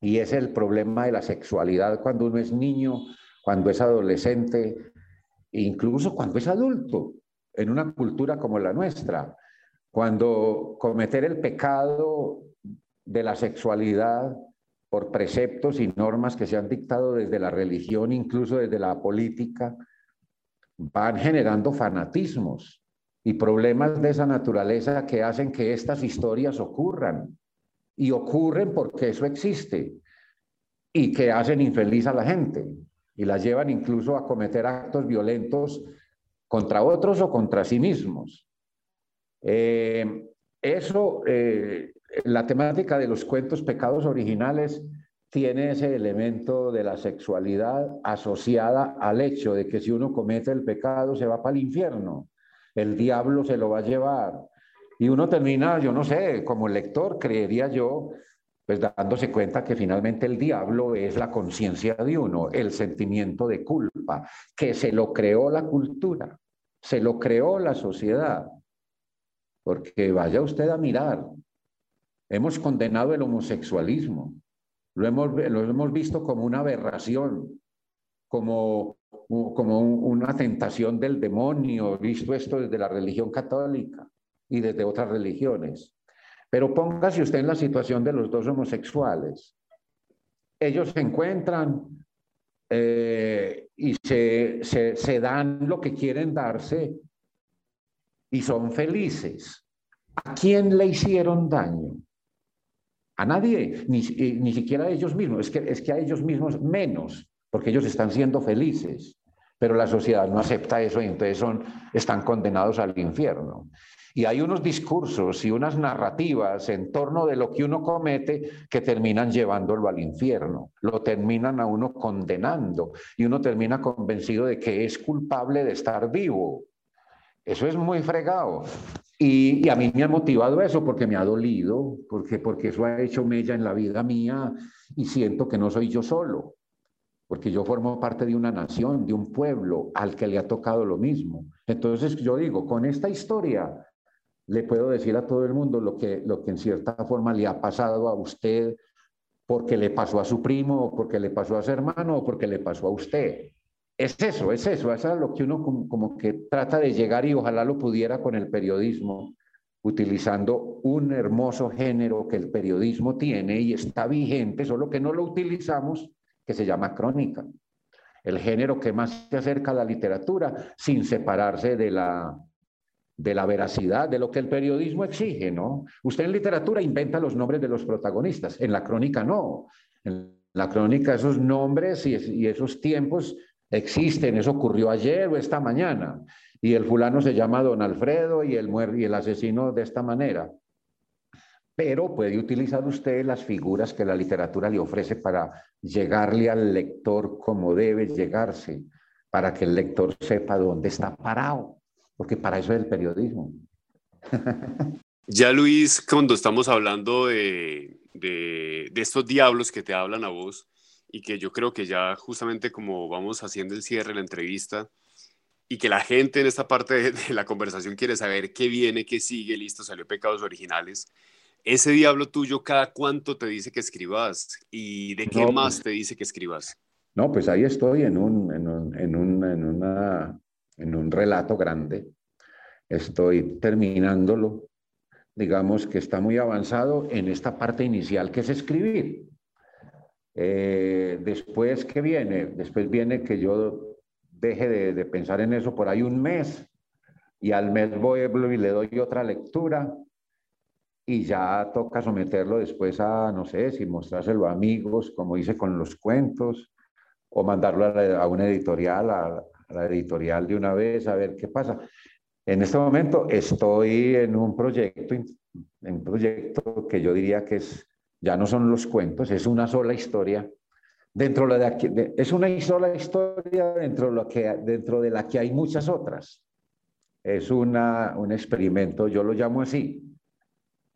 Y es el problema de la sexualidad cuando uno es niño, cuando es adolescente, incluso cuando es adulto, en una cultura como la nuestra. Cuando cometer el pecado de la sexualidad por preceptos y normas que se han dictado desde la religión, incluso desde la política, van generando fanatismos y problemas de esa naturaleza que hacen que estas historias ocurran. Y ocurren porque eso existe y que hacen infeliz a la gente y la llevan incluso a cometer actos violentos contra otros o contra sí mismos. Eh, eso, eh, la temática de los cuentos pecados originales tiene ese elemento de la sexualidad asociada al hecho de que si uno comete el pecado se va para el infierno, el diablo se lo va a llevar. Y uno termina, yo no sé, como lector creería yo, pues dándose cuenta que finalmente el diablo es la conciencia de uno, el sentimiento de culpa, que se lo creó la cultura, se lo creó la sociedad. Porque vaya usted a mirar, hemos condenado el homosexualismo, lo hemos, lo hemos visto como una aberración, como, como una tentación del demonio, visto esto desde la religión católica y desde otras religiones. Pero póngase usted en la situación de los dos homosexuales. Ellos se encuentran eh, y se, se, se dan lo que quieren darse y son felices. ¿A quién le hicieron daño? A nadie, ni, ni siquiera a ellos mismos. Es que, es que a ellos mismos menos, porque ellos están siendo felices. Pero la sociedad no acepta eso y entonces son, están condenados al infierno. Y hay unos discursos y unas narrativas en torno de lo que uno comete que terminan llevándolo al infierno, lo terminan a uno condenando y uno termina convencido de que es culpable de estar vivo. Eso es muy fregado. Y, a mí me ha motivado eso porque me ha dolido, porque, porque eso ha hecho mella en la vida mía y siento que no soy yo solo, porque yo formo parte de una nación, de un pueblo al que le ha tocado lo mismo. Entonces yo digo, con esta historia le puedo decir a todo el mundo lo que, lo que en cierta forma le ha pasado a usted, porque le pasó a su primo, o porque le pasó a su hermano, o porque le pasó a usted. Es eso, es eso, es a lo que uno como, que trata de llegar y ojalá lo pudiera con el periodismo, utilizando un hermoso género que el periodismo tiene y está vigente, solo que no lo utilizamos, que se llama crónica. El género que más se acerca a la literatura sin separarse de la, de la veracidad, de lo que el periodismo exige, ¿no? Usted en literatura inventa los nombres de los protagonistas, en la crónica no. En la crónica esos nombres y esos tiempos existen, eso ocurrió ayer o esta mañana, y el fulano se llama don Alfredo y el, y el asesino de esta manera. Pero puede utilizar usted las figuras que la literatura le ofrece para llegarle al lector como debe llegarse, para que el lector sepa dónde está parado, porque para eso es el periodismo. Ya Luis, cuando estamos hablando de, de, de estos diablos que te hablan a vos, y que yo creo que ya justamente como vamos haciendo el cierre de la entrevista y que la gente en esta parte de, la conversación quiere saber qué viene, qué sigue, listo, salió Pecados Originales. Ese diablo tuyo, ¿cada cuánto te dice que escribas? ¿Y de qué más pues te dice que escribas? No, pues ahí estoy en un, en un, en un, en una, en un relato grande. Estoy terminándolo. Digamos que está muy avanzado en esta parte inicial que es escribir. Eh, después, ¿qué viene? Después viene que yo deje de, pensar en eso por ahí un mes y al mes voy y le doy otra lectura y ya toca someterlo después a, no sé, si mostrárselo a amigos, como hice con los cuentos, o mandarlo a, una editorial, a, la editorial de una vez, a ver qué pasa. En este momento estoy en un proyecto, en un proyecto que yo diría que es ya no son los cuentos, es una sola historia. Dentro de, es una sola historia dentro de, lo que, dentro de la que hay muchas otras. Es una, un experimento, yo lo llamo así.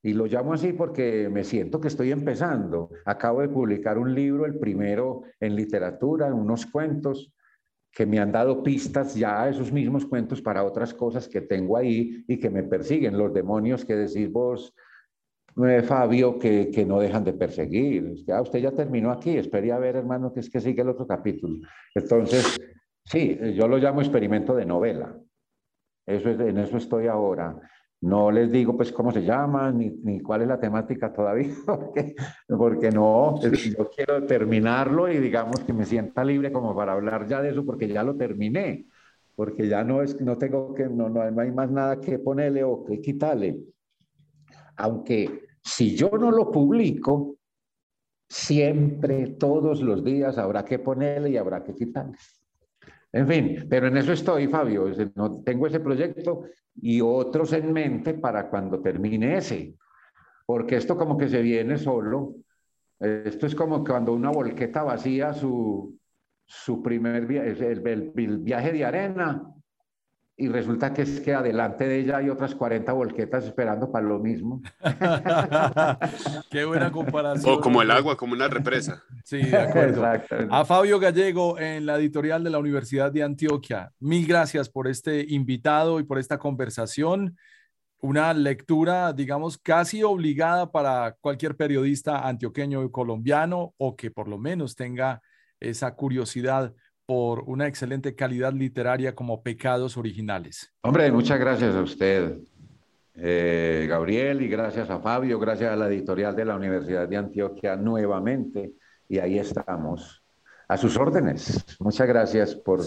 Y lo llamo así porque me siento que estoy empezando. Acabo de publicar un libro, el primero en literatura, unos cuentos que me han dado pistas ya esos mismos cuentos para otras cosas que tengo ahí y que me persiguen, los demonios que decís vos, Fabio, que, que, no dejan de perseguir. Ya, usted ya terminó aquí, espere a ver, hermano, que es que sigue el otro capítulo. Entonces, sí, yo lo llamo experimento de novela. Eso es, en eso estoy ahora. No les digo pues cómo se llama ni, ni cuál es la temática todavía, porque, porque no, yo quiero terminarlo y digamos que me sienta libre como para hablar ya de eso, porque ya lo terminé, porque ya no es, no tengo que, no, no hay más nada que ponerle o que quitarle aunque si yo no lo publico, siempre, todos los días habrá que ponerle y habrá que quitarle. En fin, pero en eso estoy, Fabio. No tengo ese proyecto y otros en mente para cuando termine ese. Porque esto como que se viene solo Esto es como cuando una volqueta vacía su, su primer viaje, el, viaje de arena, y resulta que es que adelante de ella hay otras 40 volquetas esperando para lo mismo. Qué buena comparación. O como el agua, como una represa. Sí, de acuerdo. A Fabio Gallego en la editorial de la Universidad de Antioquia. Mil gracias por este invitado y por esta conversación. Una lectura, digamos, casi obligada para cualquier periodista antioqueño y colombiano o que por lo menos tenga esa curiosidad por una excelente calidad literaria como Pecados Originales. Hombre, muchas gracias a usted, eh, Gabriel, y gracias a Fabio, gracias a la editorial de la Universidad de Antioquia nuevamente, y ahí estamos. A sus órdenes. Muchas gracias por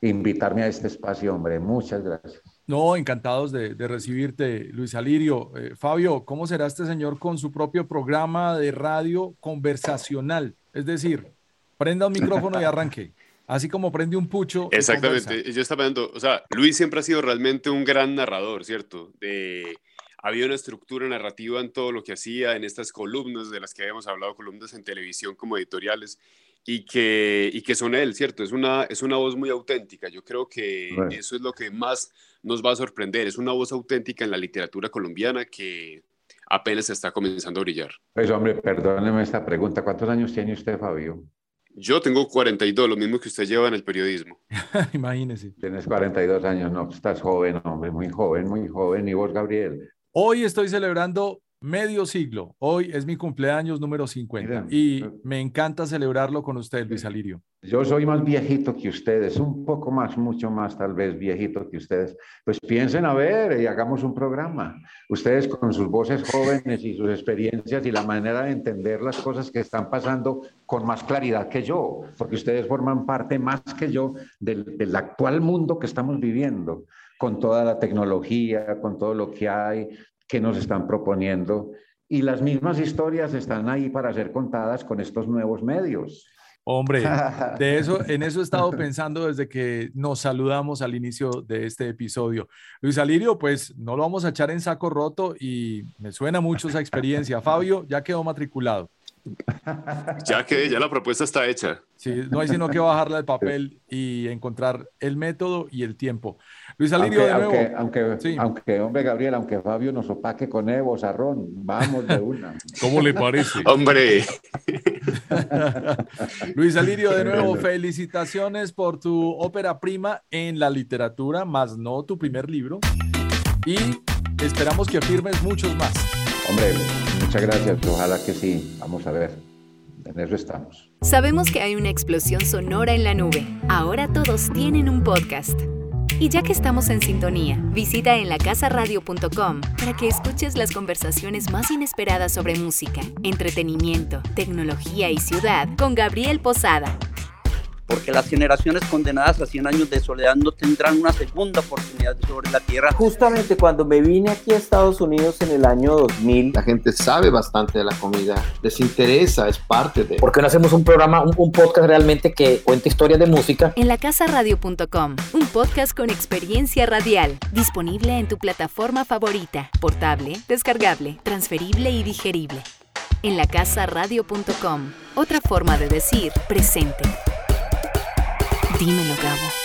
invitarme a este espacio, hombre. Muchas gracias. No, encantados de, recibirte, Luis Alirio. Eh, Fabio, ¿cómo será este señor con su propio programa de radio conversacional? Es decir, prenda un micrófono y arranque así como prende un pucho. Exactamente, yo estaba viendo, o sea, Luis siempre ha sido realmente un gran narrador, ¿cierto? De, había una estructura narrativa en todo lo que hacía, en estas columnas de las que habíamos hablado, columnas en televisión como editoriales, y que, y que son él, ¿cierto? Es una, es una voz muy auténtica. Yo creo que eso es lo que más nos va a sorprender. Es una voz auténtica en la literatura colombiana que apenas está comenzando a brillar. Pues hombre, perdóneme esta pregunta. ¿Cuántos años tiene usted, Fabio? Yo tengo 42, lo mismo que usted lleva en el periodismo. Imagínese. Tienes 42 años, no, estás joven, hombre, muy joven, muy joven. ¿Y vos, Gabriel? Hoy estoy celebrando medio siglo. Hoy es mi cumpleaños número 50 y me encanta celebrarlo con usted, Luis Alirio. Yo soy más viejito que ustedes, un poco más, mucho más tal vez viejito que ustedes. Pues piensen a ver y hagamos un programa. Ustedes con sus voces jóvenes y sus experiencias y la manera de entender las cosas que están pasando con más claridad que yo, porque ustedes forman parte más que yo del, del actual mundo que estamos viviendo con toda la tecnología, con todo lo que hay, que nos están proponiendo y las mismas historias están ahí para ser contadas con estos nuevos medios. Hombre, de eso, en eso he estado pensando desde que nos saludamos al inicio de este episodio. Luis Alirio, pues no lo vamos a echar en saco roto y me suena mucho esa experiencia. Fabio ya quedó matriculado. Ya que ya la propuesta está hecha. Sí, no hay sino que bajarla del papel y encontrar el método y el tiempo. Luis Alirio, de nuevo. Aunque, aunque, hombre, Gabriel, aunque Fabio nos opaque con Evo, Sarrón, vamos de una. ¿Cómo le parece? hombre. Luis Alirio, de nuevo, felicitaciones por tu ópera prima en la literatura, más no tu primer libro. Y esperamos que firmes muchos más. Hombre, muchas gracias. Ojalá que sí. Vamos a ver. En eso estamos. Sabemos que hay una explosión sonora en la nube. Ahora todos tienen un podcast. Y ya que estamos en sintonía, visita en lacasaradio.com para que escuches las conversaciones más inesperadas sobre música, entretenimiento, tecnología y ciudad con Gabriel Posada porque las generaciones condenadas a 100 años de soledad no tendrán una segunda oportunidad sobre la tierra. Justamente cuando me vine aquí a Estados Unidos en el año 2000, la gente sabe bastante de la comida, les interesa, es parte de... ¿Por qué no hacemos un programa, un, podcast realmente que cuente historias de música? En lacasaradio.com, un podcast con experiencia radial, disponible en tu plataforma favorita, portable, descargable, transferible y digerible. En lacasaradio.com, otra forma de decir presente. Dímelo, Gabo.